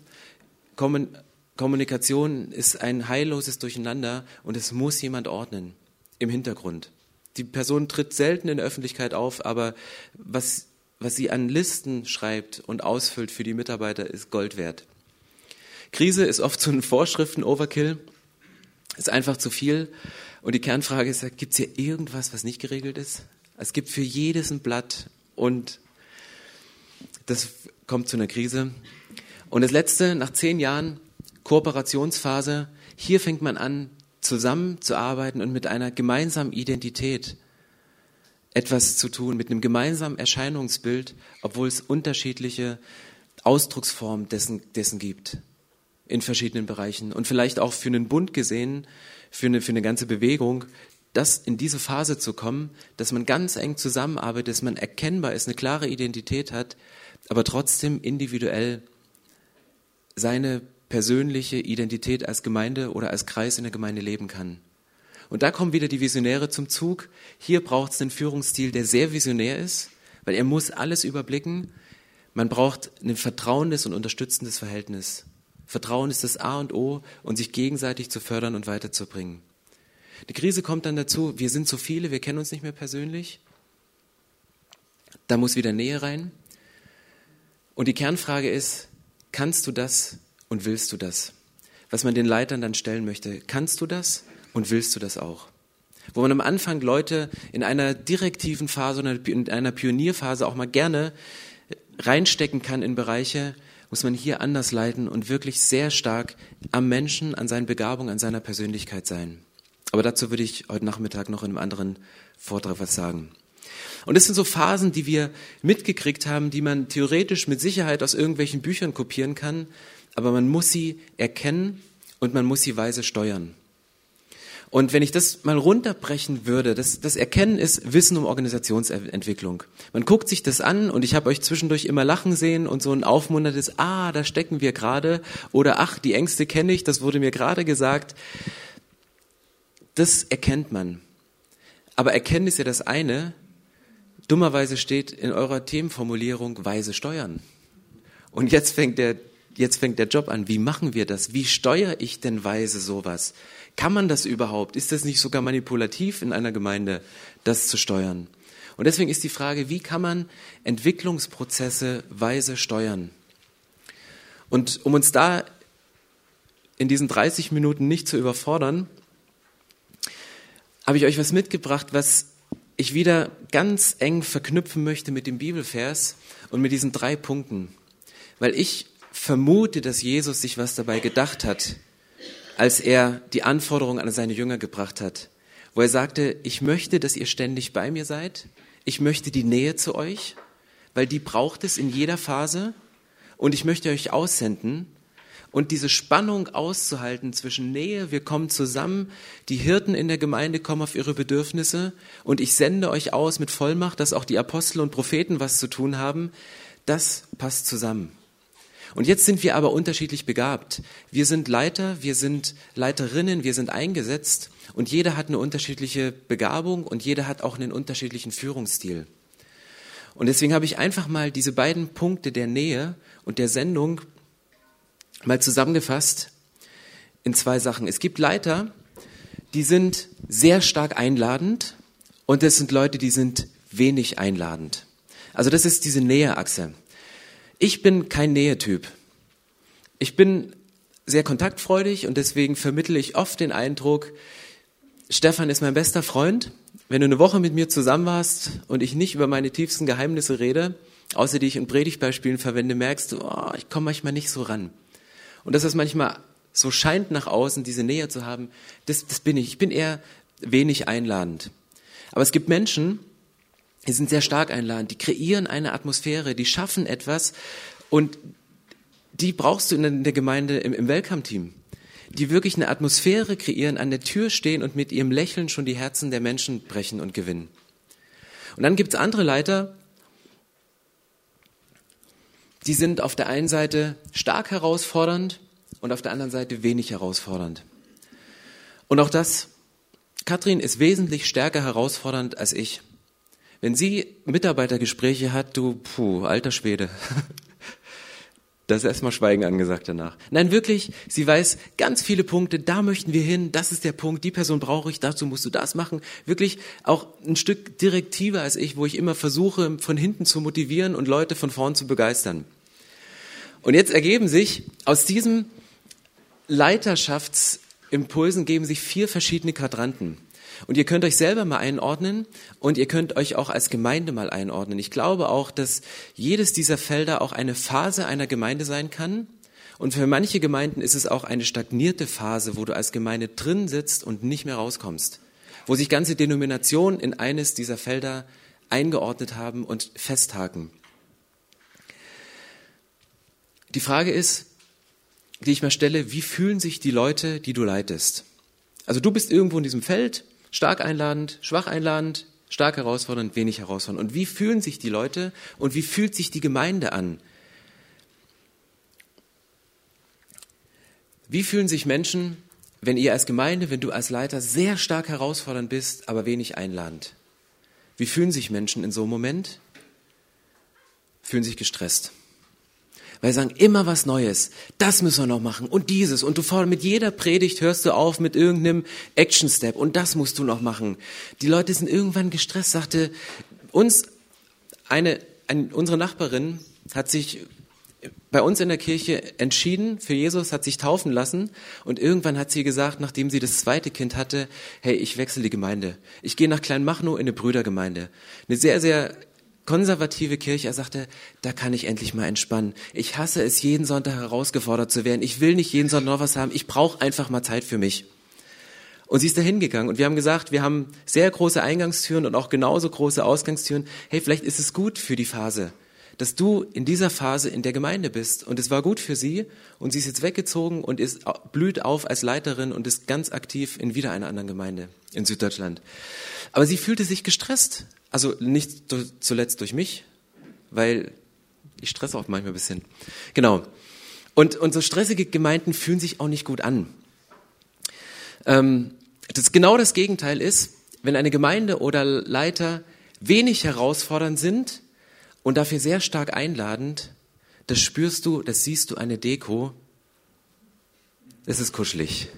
Kommunikation ist ein heilloses Durcheinander und es muss jemand ordnen im Hintergrund. Die Person tritt selten in der Öffentlichkeit auf, aber was, was sie an Listen schreibt und ausfüllt für die Mitarbeiter, ist Gold wert. Krise ist oft so ein Vorschriften-Overkill, ist einfach zu viel. Und die Kernfrage ist, gibt es hier irgendwas, was nicht geregelt ist? Es gibt für jedes ein Blatt und das kommt zu einer Krise. Und das Letzte, nach zehn Jahren Kooperationsphase, hier fängt man an, zusammenzuarbeiten und mit einer gemeinsamen Identität etwas zu tun, mit einem gemeinsamen Erscheinungsbild, obwohl es unterschiedliche Ausdrucksformen dessen, dessen gibt in verschiedenen Bereichen. Und vielleicht auch für einen Bund gesehen, für eine, für eine ganze Bewegung, das in diese Phase zu kommen, dass man ganz eng zusammenarbeitet, dass man erkennbar ist, eine klare Identität hat, aber trotzdem individuell seine persönliche Identität als Gemeinde oder als Kreis in der Gemeinde leben kann. Und da kommen wieder die Visionäre zum Zug. Hier braucht es einen Führungsstil, der sehr visionär ist, weil er muss alles überblicken. Man braucht ein vertrauendes und unterstützendes Verhältnis. Vertrauen ist das A und O und sich gegenseitig zu fördern und weiterzubringen. Die Krise kommt dann dazu, wir sind so viele, wir kennen uns nicht mehr persönlich. Da muss wieder Nähe rein. Und die Kernfrage ist, kannst du das und willst du das? Was man den Leitern dann stellen möchte, kannst du das und willst du das auch? Wo man am Anfang Leute in einer direktiven Phase oder in einer Pionierphase auch mal gerne reinstecken kann in Bereiche, muss man hier anders leiten und wirklich sehr stark am Menschen, an seinen Begabungen, an seiner Persönlichkeit sein. Aber dazu würde ich heute Nachmittag noch in einem anderen Vortrag was sagen. Und das sind so Phasen, die wir mitgekriegt haben, die man theoretisch mit Sicherheit aus irgendwelchen Büchern kopieren kann, aber man muss sie erkennen und man muss sie weise steuern. Und wenn ich das mal runterbrechen würde, das, das Erkennen ist Wissen um Organisationsentwicklung. Man guckt sich das an und ich habe euch zwischendurch immer lachen sehen und so ein aufmunterndes, ah, da stecken wir gerade oder ach, die Ängste kenne ich, das wurde mir gerade gesagt. Das erkennt man. Aber Erkennen ist ja das eine. Dummerweise steht in eurer Themenformulierung weise steuern. Und jetzt fängt der jetzt fängt der Job an. Wie machen wir das? Wie steuere ich denn weise sowas? Kann man das überhaupt? Ist das nicht sogar manipulativ in einer Gemeinde, das zu steuern? Und deswegen ist die Frage, wie kann man Entwicklungsprozesse weise steuern? Und um uns da in diesen 30 Minuten nicht zu überfordern, habe ich euch was mitgebracht, was ich wieder ganz eng verknüpfen möchte mit dem Bibelvers und mit diesen drei Punkten. Weil ich vermute, dass Jesus sich was dabei gedacht hat, als er die Anforderung an seine Jünger gebracht hat, wo er sagte, ich möchte, dass ihr ständig bei mir seid, ich möchte die Nähe zu euch, weil die braucht es in jeder Phase. Und ich möchte euch aussenden und diese Spannung auszuhalten zwischen Nähe, wir kommen zusammen, die Hirten in der Gemeinde kommen auf ihre Bedürfnisse. Und ich sende euch aus mit Vollmacht, dass auch die Apostel und Propheten was zu tun haben, das passt zusammen. Und jetzt sind wir aber unterschiedlich begabt. Wir sind Leiter, wir sind Leiterinnen, wir sind eingesetzt und jeder hat eine unterschiedliche Begabung und jeder hat auch einen unterschiedlichen Führungsstil. Und deswegen habe ich einfach mal diese beiden Punkte der Nähe und der Sendung mal zusammengefasst in zwei Sachen. Es gibt Leiter, die sind sehr stark einladend und es sind Leute, die sind wenig einladend. Also das ist diese Näheachse. Ich bin kein Nähetyp. Ich bin sehr kontaktfreudig und deswegen vermittle ich oft den Eindruck, Stefan ist mein bester Freund. Wenn du eine Woche mit mir zusammen warst und ich nicht über meine tiefsten Geheimnisse rede, außer die ich in Predigtbeispielen verwende, merkst du, oh, ich komme manchmal nicht so ran. Und dass das manchmal so scheint nach außen, diese Nähe zu haben, das, das bin ich. Ich bin eher wenig einladend. Aber es gibt Menschen, die sind sehr stark einladend, die kreieren eine Atmosphäre, die schaffen etwas und die brauchst du in der Gemeinde im, im Welcome-Team die wirklich eine Atmosphäre kreieren, an der Tür stehen und mit ihrem Lächeln schon die Herzen der Menschen brechen und gewinnen. Und dann gibt's andere Leiter, die sind auf der einen Seite stark herausfordernd und auf der anderen Seite wenig herausfordernd. Und auch das, Katrin ist wesentlich stärker herausfordernd als ich. Wenn sie Mitarbeitergespräche hat, du, puh, alter Schwede. Da ist erstmal Schweigen angesagt danach. Nein, wirklich, sie weiß ganz viele Punkte, da möchten wir hin, das ist der Punkt, die Person brauche ich, dazu musst du das machen. Wirklich auch ein Stück direktiver als ich, wo ich immer versuche, von hinten zu motivieren und Leute von vorn zu begeistern. Und jetzt ergeben sich aus diesem Leiterschaftsimpulsen geben sich vier verschiedene Quadranten. Und ihr könnt euch selber mal einordnen und ihr könnt euch auch als Gemeinde mal einordnen. Ich glaube auch, dass jedes dieser Felder auch eine Phase einer Gemeinde sein kann. Und für manche Gemeinden ist es auch eine stagnierte Phase, wo du als Gemeinde drin sitzt und nicht mehr rauskommst. Wo sich ganze Denominationen in eines dieser Felder eingeordnet haben und festhaken. Die Frage ist, die ich mal stelle, wie fühlen sich die Leute, die du leitest? Also du bist irgendwo in diesem Feld, Stark einladend, schwach einladend, stark herausfordernd, wenig herausfordernd. Und wie fühlen sich die Leute und wie fühlt sich die Gemeinde an? Wie fühlen sich Menschen, wenn ihr als Gemeinde, wenn du als Leiter sehr stark herausfordernd bist, aber wenig einladend? Wie fühlen sich Menschen in so einem Moment? Fühlen sich gestresst. Weil sie sagen, immer was Neues. Das müssen wir noch machen und dieses. Und du mit jeder Predigt hörst du auf mit irgendeinem Action Step und das musst du noch machen. Die Leute sind irgendwann gestresst, sagte uns eine, eine unsere Nachbarin hat sich bei uns in der Kirche entschieden für Jesus, hat sich taufen lassen und irgendwann hat sie gesagt, nachdem sie das zweite Kind hatte, hey, ich wechsle die Gemeinde. Ich gehe nach Kleinmachnow in eine Brüdergemeinde. Eine sehr, sehr konservative Kirche. Er sagte, da kann ich endlich mal entspannen. Ich hasse es, jeden Sonntag herausgefordert zu werden. Ich will nicht jeden Sonntag noch was haben. Ich brauche einfach mal Zeit für mich. Und sie ist da hingegangen und wir haben gesagt, wir haben sehr große Eingangstüren und auch genauso große Ausgangstüren. Hey, vielleicht ist es gut für die Phase, dass du in dieser Phase in der Gemeinde bist. Und es war gut für sie und sie ist jetzt weggezogen und ist, blüht auf als Leiterin und ist ganz aktiv in wieder einer anderen Gemeinde in Süddeutschland. Aber sie fühlte sich gestresst. Also nicht zuletzt durch mich, weil ich stresse auch manchmal ein bisschen. Genau. Und, und so stressige Gemeinden fühlen sich auch nicht gut an. Ähm, das genau das Gegenteil ist, wenn eine Gemeinde oder Leiter wenig herausfordernd sind und dafür sehr stark einladend, das spürst du, das siehst du eine Deko, das ist kuschelig.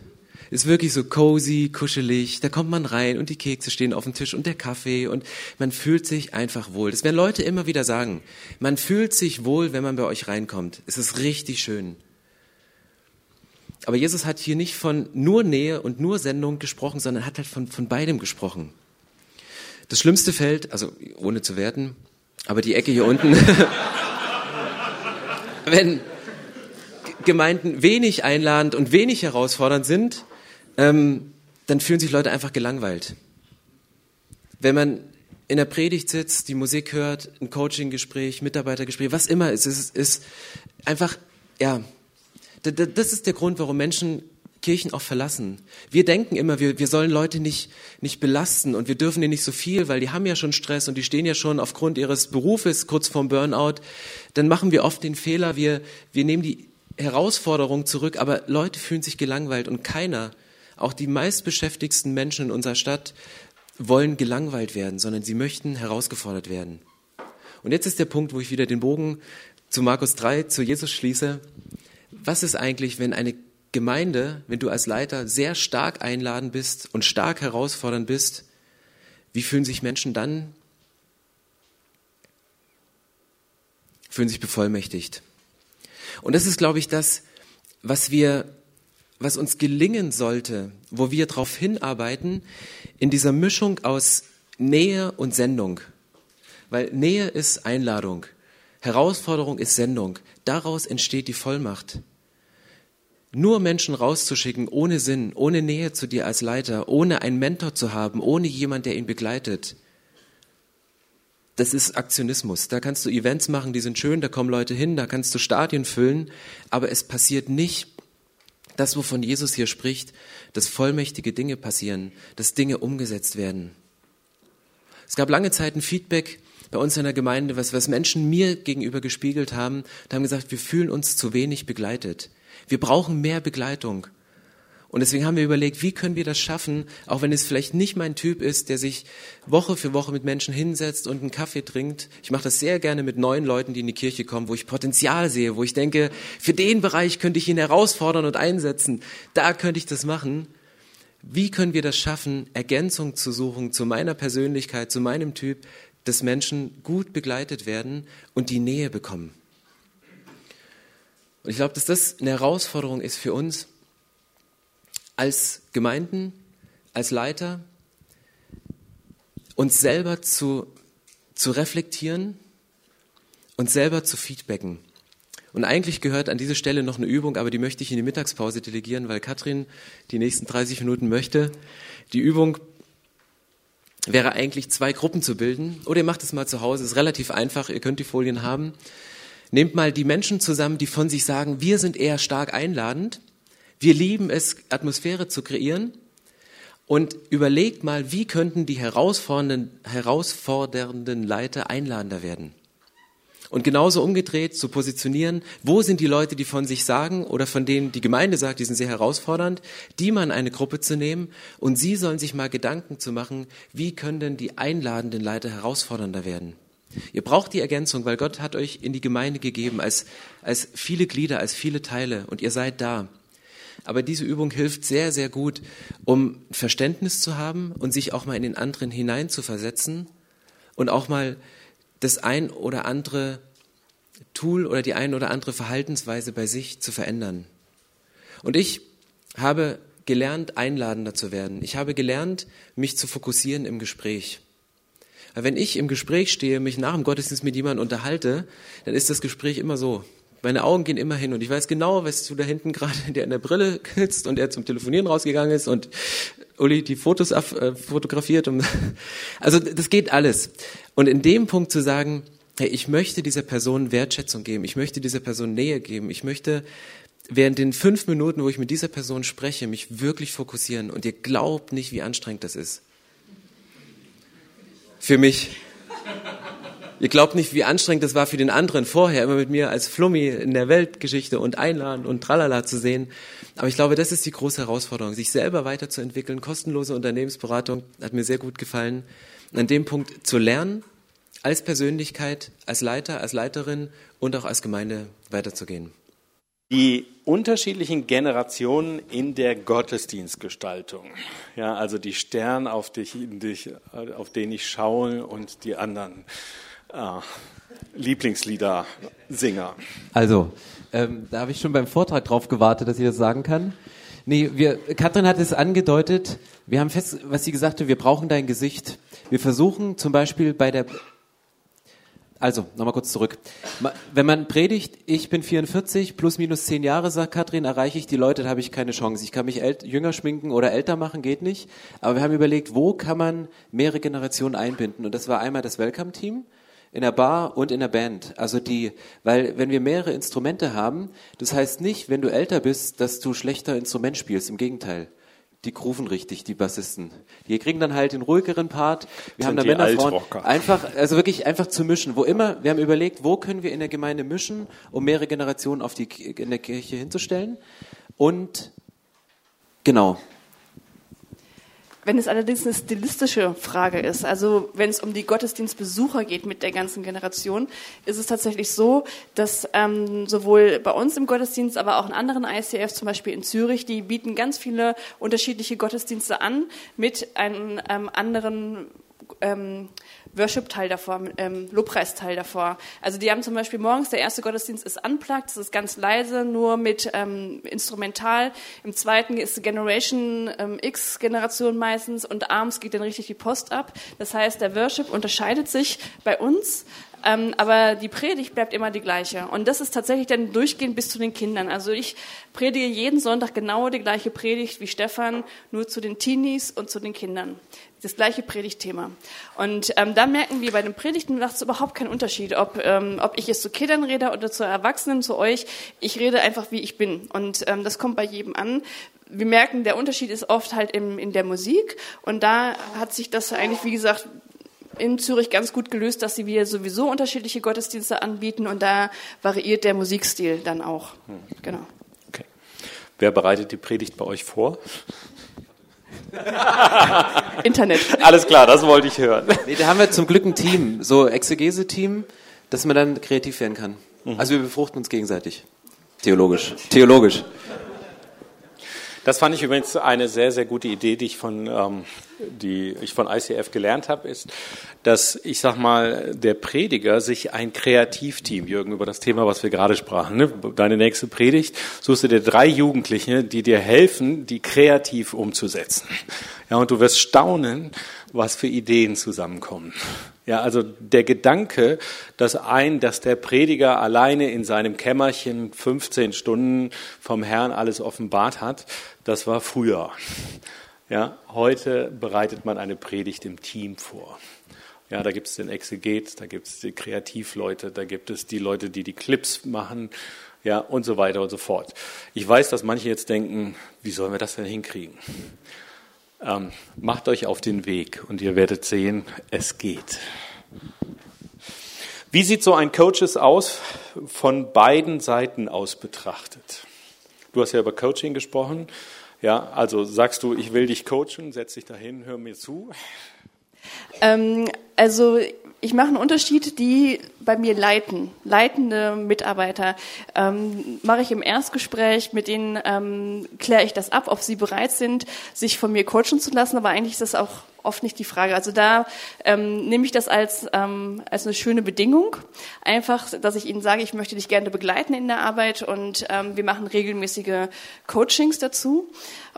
Ist wirklich so cozy, kuschelig. Da kommt man rein und die Kekse stehen auf dem Tisch und der Kaffee und man fühlt sich einfach wohl. Das werden Leute immer wieder sagen. Man fühlt sich wohl, wenn man bei euch reinkommt. Es ist richtig schön. Aber Jesus hat hier nicht von nur Nähe und nur Sendung gesprochen, sondern hat halt von, von beidem gesprochen. Das schlimmste Feld, also ohne zu werten, aber die Ecke hier unten, wenn Gemeinden wenig einladend und wenig herausfordernd sind, ähm, dann fühlen sich Leute einfach gelangweilt. Wenn man in der Predigt sitzt, die Musik hört, ein Coaching-Gespräch, Mitarbeitergespräch, was immer es ist, ist einfach, ja, das ist der Grund, warum Menschen Kirchen auch verlassen. Wir denken immer, wir, wir sollen Leute nicht, nicht belasten und wir dürfen ihnen nicht so viel, weil die haben ja schon Stress und die stehen ja schon aufgrund ihres Berufes kurz vorm Burnout. Dann machen wir oft den Fehler, wir, wir nehmen die Herausforderung zurück, aber Leute fühlen sich gelangweilt und keiner auch die meistbeschäftigsten Menschen in unserer Stadt wollen gelangweilt werden, sondern sie möchten herausgefordert werden. Und jetzt ist der Punkt, wo ich wieder den Bogen zu Markus 3, zu Jesus schließe. Was ist eigentlich, wenn eine Gemeinde, wenn du als Leiter sehr stark einladen bist und stark herausfordernd bist, wie fühlen sich Menschen dann? fühlen sich bevollmächtigt. Und das ist, glaube ich, das, was wir, was uns gelingen sollte, wo wir darauf hinarbeiten, in dieser Mischung aus Nähe und Sendung. Weil Nähe ist Einladung, Herausforderung ist Sendung. Daraus entsteht die Vollmacht. Nur Menschen rauszuschicken ohne Sinn, ohne Nähe zu dir als Leiter, ohne einen Mentor zu haben, ohne jemand, der ihn begleitet, das ist Aktionismus. Da kannst du Events machen, die sind schön, da kommen Leute hin, da kannst du Stadien füllen, aber es passiert nicht das, wovon Jesus hier spricht, dass vollmächtige Dinge passieren, dass Dinge umgesetzt werden. Es gab lange Zeit ein Feedback bei uns in der Gemeinde, was, was Menschen mir gegenüber gespiegelt haben, da haben gesagt, wir fühlen uns zu wenig begleitet. Wir brauchen mehr Begleitung. Und deswegen haben wir überlegt, wie können wir das schaffen, auch wenn es vielleicht nicht mein Typ ist, der sich Woche für Woche mit Menschen hinsetzt und einen Kaffee trinkt. Ich mache das sehr gerne mit neuen Leuten, die in die Kirche kommen, wo ich Potenzial sehe, wo ich denke, für den Bereich könnte ich ihn herausfordern und einsetzen. Da könnte ich das machen. Wie können wir das schaffen, Ergänzung zu suchen zu meiner Persönlichkeit, zu meinem Typ, dass Menschen gut begleitet werden und die Nähe bekommen? Und ich glaube, dass das eine Herausforderung ist für uns, als Gemeinden, als Leiter, uns selber zu, zu reflektieren, uns selber zu feedbacken. Und eigentlich gehört an diese Stelle noch eine Übung, aber die möchte ich in die Mittagspause delegieren, weil Katrin die nächsten 30 Minuten möchte. Die Übung wäre eigentlich zwei Gruppen zu bilden. Oder ihr macht es mal zu Hause, ist relativ einfach, ihr könnt die Folien haben. Nehmt mal die Menschen zusammen, die von sich sagen, wir sind eher stark einladend wir lieben es, Atmosphäre zu kreieren. Und überlegt mal, wie könnten die herausfordernden, herausfordernden Leiter einladender werden? Und genauso umgedreht zu positionieren, wo sind die Leute, die von sich sagen oder von denen die Gemeinde sagt, die sind sehr herausfordernd, die mal in eine Gruppe zu nehmen und sie sollen sich mal Gedanken zu machen, wie können denn die einladenden Leiter herausfordernder werden? Ihr braucht die Ergänzung, weil Gott hat euch in die Gemeinde gegeben als, als viele Glieder, als viele Teile und ihr seid da. Aber diese Übung hilft sehr, sehr gut, um Verständnis zu haben und sich auch mal in den anderen hineinzuversetzen und auch mal das ein oder andere Tool oder die ein oder andere Verhaltensweise bei sich zu verändern. Und ich habe gelernt, einladender zu werden. Ich habe gelernt, mich zu fokussieren im Gespräch. Wenn ich im Gespräch stehe, mich nach dem Gottesdienst mit jemandem unterhalte, dann ist das Gespräch immer so. Meine Augen gehen immer hin und ich weiß genau, was du da hinten gerade, der in der Brille sitzt und der zum Telefonieren rausgegangen ist und Uli die Fotos äh, fotografiert. Also das geht alles. Und in dem Punkt zu sagen, hey, ich möchte dieser Person Wertschätzung geben, ich möchte dieser Person Nähe geben, ich möchte während den fünf Minuten, wo ich mit dieser Person spreche, mich wirklich fokussieren. Und ihr glaubt nicht, wie anstrengend das ist. Für mich. Ihr glaubt nicht, wie anstrengend es war für den anderen vorher, immer mit mir als Flummi in der Weltgeschichte und einladen und tralala zu sehen. Aber ich glaube, das ist die große Herausforderung, sich selber weiterzuentwickeln. Kostenlose Unternehmensberatung hat mir sehr gut gefallen. An dem Punkt zu lernen, als Persönlichkeit, als Leiter, als Leiterin und auch als Gemeinde weiterzugehen. Die unterschiedlichen Generationen in der Gottesdienstgestaltung. Ja, also die Sterne, auf, dich, auf denen ich schaue und die anderen ah, Lieblingslieder-Singer? Also, ähm, da habe ich schon beim Vortrag drauf gewartet, dass ich das sagen kann. Nee, wir, Katrin hat es angedeutet, wir haben fest, was sie gesagt hat, wir brauchen dein Gesicht. Wir versuchen zum Beispiel bei der, also, nochmal kurz zurück. Wenn man predigt, ich bin 44, plus minus 10 Jahre, sagt Katrin, erreiche ich die Leute, da habe ich keine Chance. Ich kann mich jünger schminken oder älter machen, geht nicht. Aber wir haben überlegt, wo kann man mehrere Generationen einbinden? Und das war einmal das Welcome-Team, in der Bar und in der Band. Also die, weil wenn wir mehrere Instrumente haben, das heißt nicht, wenn du älter bist, dass du schlechter Instrument spielst. Im Gegenteil. Die grooven richtig, die Bassisten. Die kriegen dann halt den ruhigeren Part. Wir haben da Männer, Frauen. Einfach, also wirklich einfach zu mischen. Wo immer, wir haben überlegt, wo können wir in der Gemeinde mischen, um mehrere Generationen auf die, in der Kirche hinzustellen. Und, genau. Wenn es allerdings eine stilistische Frage ist, also wenn es um die Gottesdienstbesucher geht mit der ganzen Generation, ist es tatsächlich so, dass ähm, sowohl bei uns im Gottesdienst, aber auch in anderen ICFs, zum Beispiel in Zürich, die bieten ganz viele unterschiedliche Gottesdienste an mit einem ähm, anderen ähm, Worship-Teil davor, ähm, Lobpreisteil davor. Also die haben zum Beispiel morgens, der erste Gottesdienst ist unplugged, das ist ganz leise, nur mit ähm, Instrumental. Im zweiten ist Generation ähm, X-Generation meistens und abends geht dann richtig die Post ab. Das heißt, der Worship unterscheidet sich bei uns ähm, aber die Predigt bleibt immer die gleiche. Und das ist tatsächlich dann durchgehend bis zu den Kindern. Also ich predige jeden Sonntag genau die gleiche Predigt wie Stefan, nur zu den Teenies und zu den Kindern das gleiche Predigtthema. Und ähm, da merken wir bei den Predigten macht es überhaupt keinen Unterschied, ob, ähm, ob ich jetzt zu Kindern rede oder zu Erwachsenen, zu euch. Ich rede einfach, wie ich bin. Und ähm, das kommt bei jedem an. Wir merken, der Unterschied ist oft halt im, in der Musik. Und da hat sich das eigentlich, wie gesagt, in Zürich ganz gut gelöst, dass sie wieder sowieso unterschiedliche Gottesdienste anbieten und da variiert der Musikstil dann auch. Hm. Genau. Okay. Wer bereitet die Predigt bei euch vor? Internet. Alles klar, das wollte ich hören. Nee, da haben wir zum Glück ein Team, so Exegese-Team, dass man dann kreativ werden kann. Mhm. Also wir befruchten uns gegenseitig. Theologisch. Theologisch. Das fand ich übrigens eine sehr, sehr gute Idee, die ich von, ähm, die ich von ICF gelernt habe, ist, dass ich sag mal, der Prediger sich ein Kreativteam, Jürgen, über das Thema, was wir gerade sprachen, ne? deine nächste Predigt, suchst du dir drei Jugendliche, die dir helfen, die kreativ umzusetzen. Ja, und du wirst staunen, was für Ideen zusammenkommen. Ja, also der Gedanke, dass ein, dass der Prediger alleine in seinem Kämmerchen 15 Stunden vom Herrn alles offenbart hat, das war früher. Ja, heute bereitet man eine Predigt im Team vor. Ja, da gibt es den Exeget, da gibt es die Kreativleute, da gibt es die Leute, die die Clips machen, ja, und so weiter und so fort. Ich weiß, dass manche jetzt denken, wie sollen wir das denn hinkriegen? Ähm, macht euch auf den Weg und ihr werdet sehen, es geht. Wie sieht so ein Coaches aus, von beiden Seiten aus betrachtet? Du hast ja über Coaching gesprochen. Ja, also sagst du, ich will dich coachen, setz dich dahin, hör mir zu. Ähm, also ich mache einen Unterschied, die bei mir leiten, leitende Mitarbeiter, ähm, mache ich im Erstgespräch, mit denen ähm, kläre ich das ab, ob sie bereit sind, sich von mir coachen zu lassen, aber eigentlich ist das auch oft nicht die Frage. Also da ähm, nehme ich das als, ähm, als eine schöne Bedingung, einfach, dass ich ihnen sage, ich möchte dich gerne begleiten in der Arbeit und ähm, wir machen regelmäßige Coachings dazu.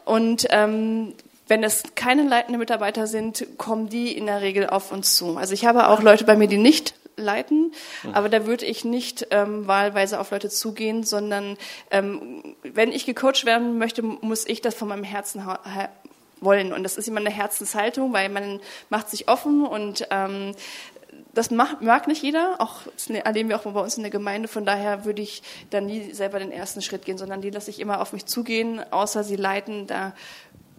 Und ähm, wenn es keine leitenden Mitarbeiter sind, kommen die in der Regel auf uns zu. Also ich habe auch Leute bei mir, die nicht leiten, mhm. aber da würde ich nicht ähm, wahlweise auf Leute zugehen, sondern ähm, wenn ich gecoacht werden möchte, muss ich das von meinem Herzen wollen. Und das ist immer eine Herzenshaltung, weil man macht sich offen und ähm, das mag, mag nicht jeder, auch das erleben wir auch bei uns in der Gemeinde. Von daher würde ich dann nie selber den ersten Schritt gehen, sondern die lasse ich immer auf mich zugehen, außer sie leiten. Da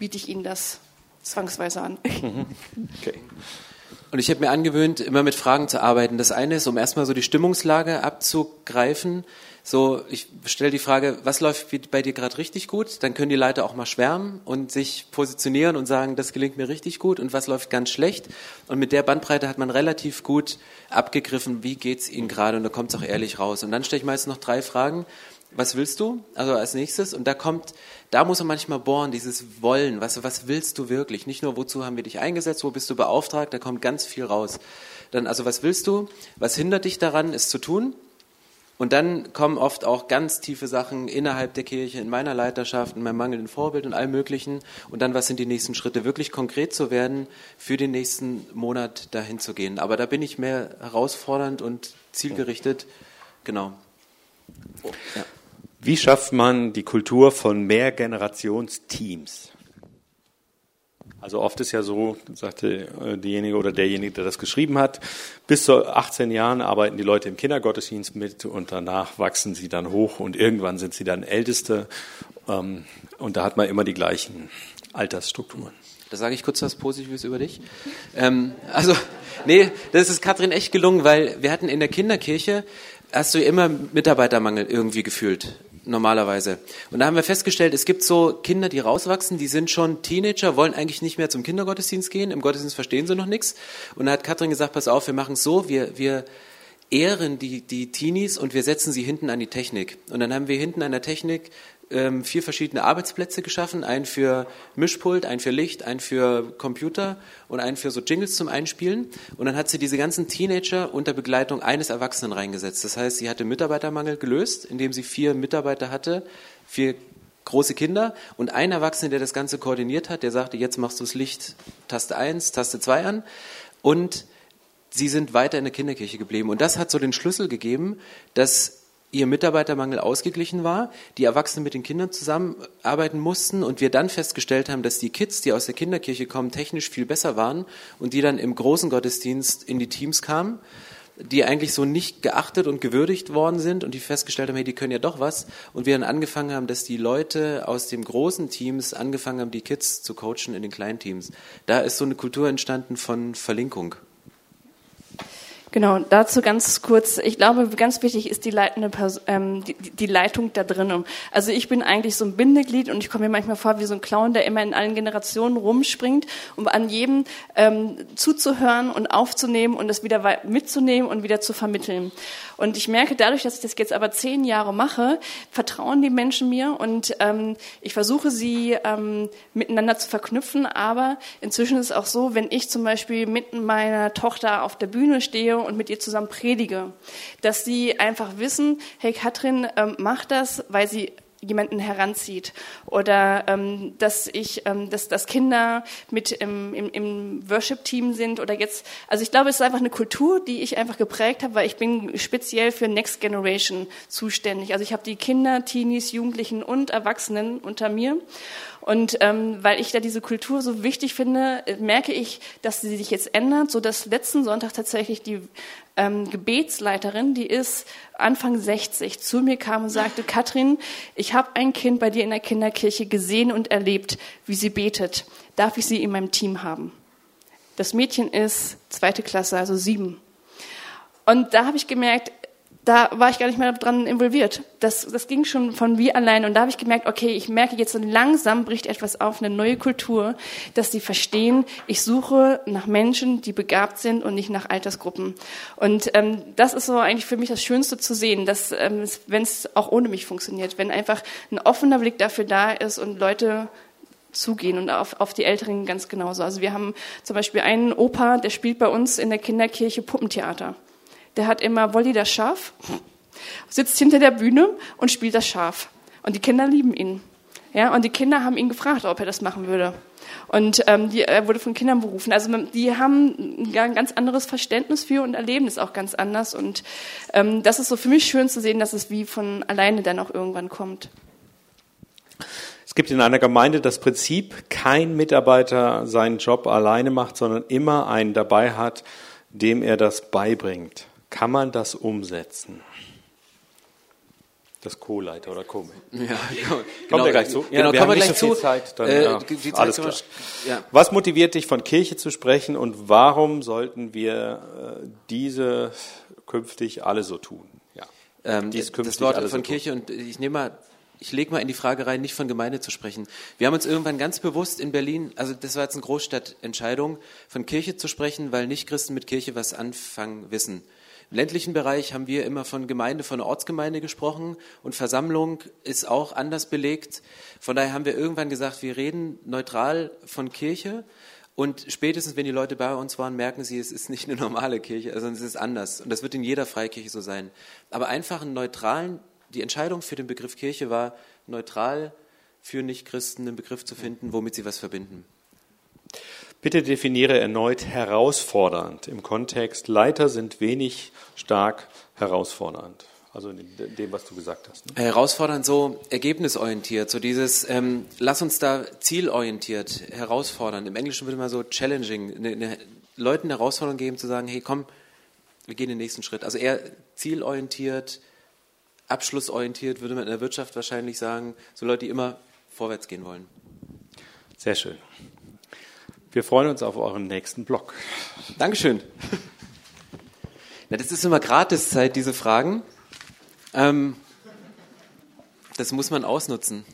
biete ich Ihnen das zwangsweise an. Okay. Und ich habe mir angewöhnt, immer mit Fragen zu arbeiten. Das eine ist, um erstmal so die Stimmungslage abzugreifen. So, ich stelle die Frage, was läuft bei dir gerade richtig gut? Dann können die Leiter auch mal schwärmen und sich positionieren und sagen, das gelingt mir richtig gut und was läuft ganz schlecht. Und mit der Bandbreite hat man relativ gut abgegriffen, wie geht's ihnen gerade und da kommt es auch ehrlich raus. Und dann stelle ich meist noch drei Fragen. Was willst du? Also als nächstes. Und da kommt da muss man manchmal bohren, dieses Wollen. Was, was willst du wirklich? Nicht nur, wozu haben wir dich eingesetzt, wo bist du beauftragt, da kommt ganz viel raus. Dann, also was willst du? Was hindert dich daran, es zu tun? Und dann kommen oft auch ganz tiefe Sachen innerhalb der Kirche, in meiner Leiterschaft, in meinem mangelnden Vorbild und allem Möglichen. Und dann, was sind die nächsten Schritte? Wirklich konkret zu werden, für den nächsten Monat dahin zu gehen. Aber da bin ich mehr herausfordernd und zielgerichtet. Genau. Ja. Wie schafft man die Kultur von Mehrgenerationsteams? Also oft ist ja so, sagte äh, diejenige oder derjenige, der das geschrieben hat, bis zu 18 Jahren arbeiten die Leute im Kindergottesdienst mit und danach wachsen sie dann hoch und irgendwann sind sie dann Älteste ähm, und da hat man immer die gleichen Altersstrukturen. Da sage ich kurz was Positives über dich. Ähm, also, nee, das ist Katrin echt gelungen, weil wir hatten in der Kinderkirche, hast du immer Mitarbeitermangel irgendwie gefühlt normalerweise. Und da haben wir festgestellt, es gibt so Kinder, die rauswachsen, die sind schon Teenager, wollen eigentlich nicht mehr zum Kindergottesdienst gehen, im Gottesdienst verstehen sie noch nichts. Und da hat Katrin gesagt, pass auf, wir machen es so, wir, wir ehren die, die Teenies und wir setzen sie hinten an die Technik. Und dann haben wir hinten an der Technik ähm, vier verschiedene Arbeitsplätze geschaffen. Einen für Mischpult, einen für Licht, einen für Computer und einen für so Jingles zum Einspielen. Und dann hat sie diese ganzen Teenager unter Begleitung eines Erwachsenen reingesetzt. Das heißt, sie hatte Mitarbeitermangel gelöst, indem sie vier Mitarbeiter hatte, vier große Kinder und ein Erwachsener, der das Ganze koordiniert hat, der sagte, jetzt machst du das Licht Taste 1, Taste 2 an und sie sind weiter in der Kinderkirche geblieben. Und das hat so den Schlüssel gegeben, dass ihr Mitarbeitermangel ausgeglichen war, die Erwachsenen mit den Kindern zusammenarbeiten mussten und wir dann festgestellt haben, dass die Kids, die aus der Kinderkirche kommen, technisch viel besser waren und die dann im großen Gottesdienst in die Teams kamen, die eigentlich so nicht geachtet und gewürdigt worden sind und die festgestellt haben, hey, die können ja doch was und wir dann angefangen haben, dass die Leute aus dem großen Teams angefangen haben, die Kids zu coachen in den kleinen Teams. Da ist so eine Kultur entstanden von Verlinkung. Genau, dazu ganz kurz. Ich glaube, ganz wichtig ist die leitende Person, ähm, die, die Leitung da drinnen. Also ich bin eigentlich so ein Bindeglied und ich komme mir manchmal vor wie so ein Clown, der immer in allen Generationen rumspringt, um an jedem ähm, zuzuhören und aufzunehmen und das wieder mitzunehmen und wieder zu vermitteln. Und ich merke dadurch, dass ich das jetzt aber zehn Jahre mache, vertrauen die Menschen mir und ähm, ich versuche sie ähm, miteinander zu verknüpfen. Aber inzwischen ist es auch so, wenn ich zum Beispiel mit meiner Tochter auf der Bühne stehe und mit ihr zusammen predige, dass sie einfach wissen, hey Katrin ähm, macht das, weil sie jemanden heranzieht oder ähm, dass ich, ähm, dass, dass Kinder mit im, im, im Worship-Team sind oder jetzt, also ich glaube, es ist einfach eine Kultur, die ich einfach geprägt habe, weil ich bin speziell für Next Generation zuständig. Also ich habe die Kinder, Teenies, Jugendlichen und Erwachsenen unter mir und ähm, weil ich da diese Kultur so wichtig finde, merke ich, dass sie sich jetzt ändert, so dass letzten Sonntag tatsächlich die ähm, Gebetsleiterin, die ist Anfang 60, zu mir kam und sagte, Katrin, ich habe ein Kind bei dir in der Kinderkirche gesehen und erlebt, wie sie betet. Darf ich sie in meinem Team haben? Das Mädchen ist zweite Klasse, also sieben. Und da habe ich gemerkt, da war ich gar nicht mehr dran involviert. Das, das ging schon von wie allein. Und da habe ich gemerkt, okay, ich merke jetzt so langsam bricht etwas auf, eine neue Kultur, dass sie verstehen, ich suche nach Menschen, die begabt sind und nicht nach Altersgruppen. Und ähm, das ist so eigentlich für mich das Schönste zu sehen, dass ähm, wenn es auch ohne mich funktioniert, wenn einfach ein offener Blick dafür da ist und Leute zugehen und auf, auf die Älteren ganz genauso. Also wir haben zum Beispiel einen Opa, der spielt bei uns in der Kinderkirche Puppentheater der hat immer Wolli das Schaf, sitzt hinter der Bühne und spielt das Schaf. Und die Kinder lieben ihn. Ja, und die Kinder haben ihn gefragt, ob er das machen würde. Und ähm, die, er wurde von Kindern berufen. Also die haben ein ganz anderes Verständnis für und erleben es auch ganz anders. Und ähm, das ist so für mich schön zu sehen, dass es wie von alleine dann auch irgendwann kommt. Es gibt in einer Gemeinde das Prinzip, kein Mitarbeiter seinen Job alleine macht, sondern immer einen dabei hat, dem er das beibringt. Kann man das umsetzen? Das Co-Leiter oder Co. Ja, genau. Kommt genau, gleich zu? Ja, genau, wir kommen wir gleich so zu. Zeit, dann, äh, ja, Zeit alles klar. Ja. Was motiviert dich, von Kirche zu sprechen und warum sollten wir äh, diese künftig alle so tun? Ja. Ähm, Dies das Wort von so Kirche und ich nehme mal ich lege mal in die Frage rein, nicht von Gemeinde zu sprechen. Wir haben uns irgendwann ganz bewusst in Berlin, also das war jetzt eine Großstadtentscheidung, von Kirche zu sprechen, weil Nichtchristen mit Kirche was anfangen wissen. Im ländlichen Bereich haben wir immer von Gemeinde, von Ortsgemeinde gesprochen und Versammlung ist auch anders belegt. Von daher haben wir irgendwann gesagt, wir reden neutral von Kirche und spätestens, wenn die Leute bei uns waren, merken sie, es ist nicht eine normale Kirche, sondern es ist anders. Und das wird in jeder Freikirche so sein. Aber einfach einen neutralen, die Entscheidung für den Begriff Kirche war, neutral für Nichtchristen einen Begriff zu finden, womit sie was verbinden. Bitte definiere erneut herausfordernd im Kontext. Leiter sind wenig stark herausfordernd. Also in dem, was du gesagt hast. Ne? Herausfordernd, so ergebnisorientiert, so dieses, ähm, lass uns da zielorientiert herausfordern. Im Englischen würde man so challenging, eine, eine Leuten eine Herausforderung geben, zu sagen, hey, komm, wir gehen den nächsten Schritt. Also eher zielorientiert, abschlussorientiert, würde man in der Wirtschaft wahrscheinlich sagen, so Leute, die immer vorwärts gehen wollen. Sehr schön. Wir freuen uns auf euren nächsten Blog. Dankeschön. Na, das ist immer Gratiszeit, diese Fragen. Ähm, das muss man ausnutzen.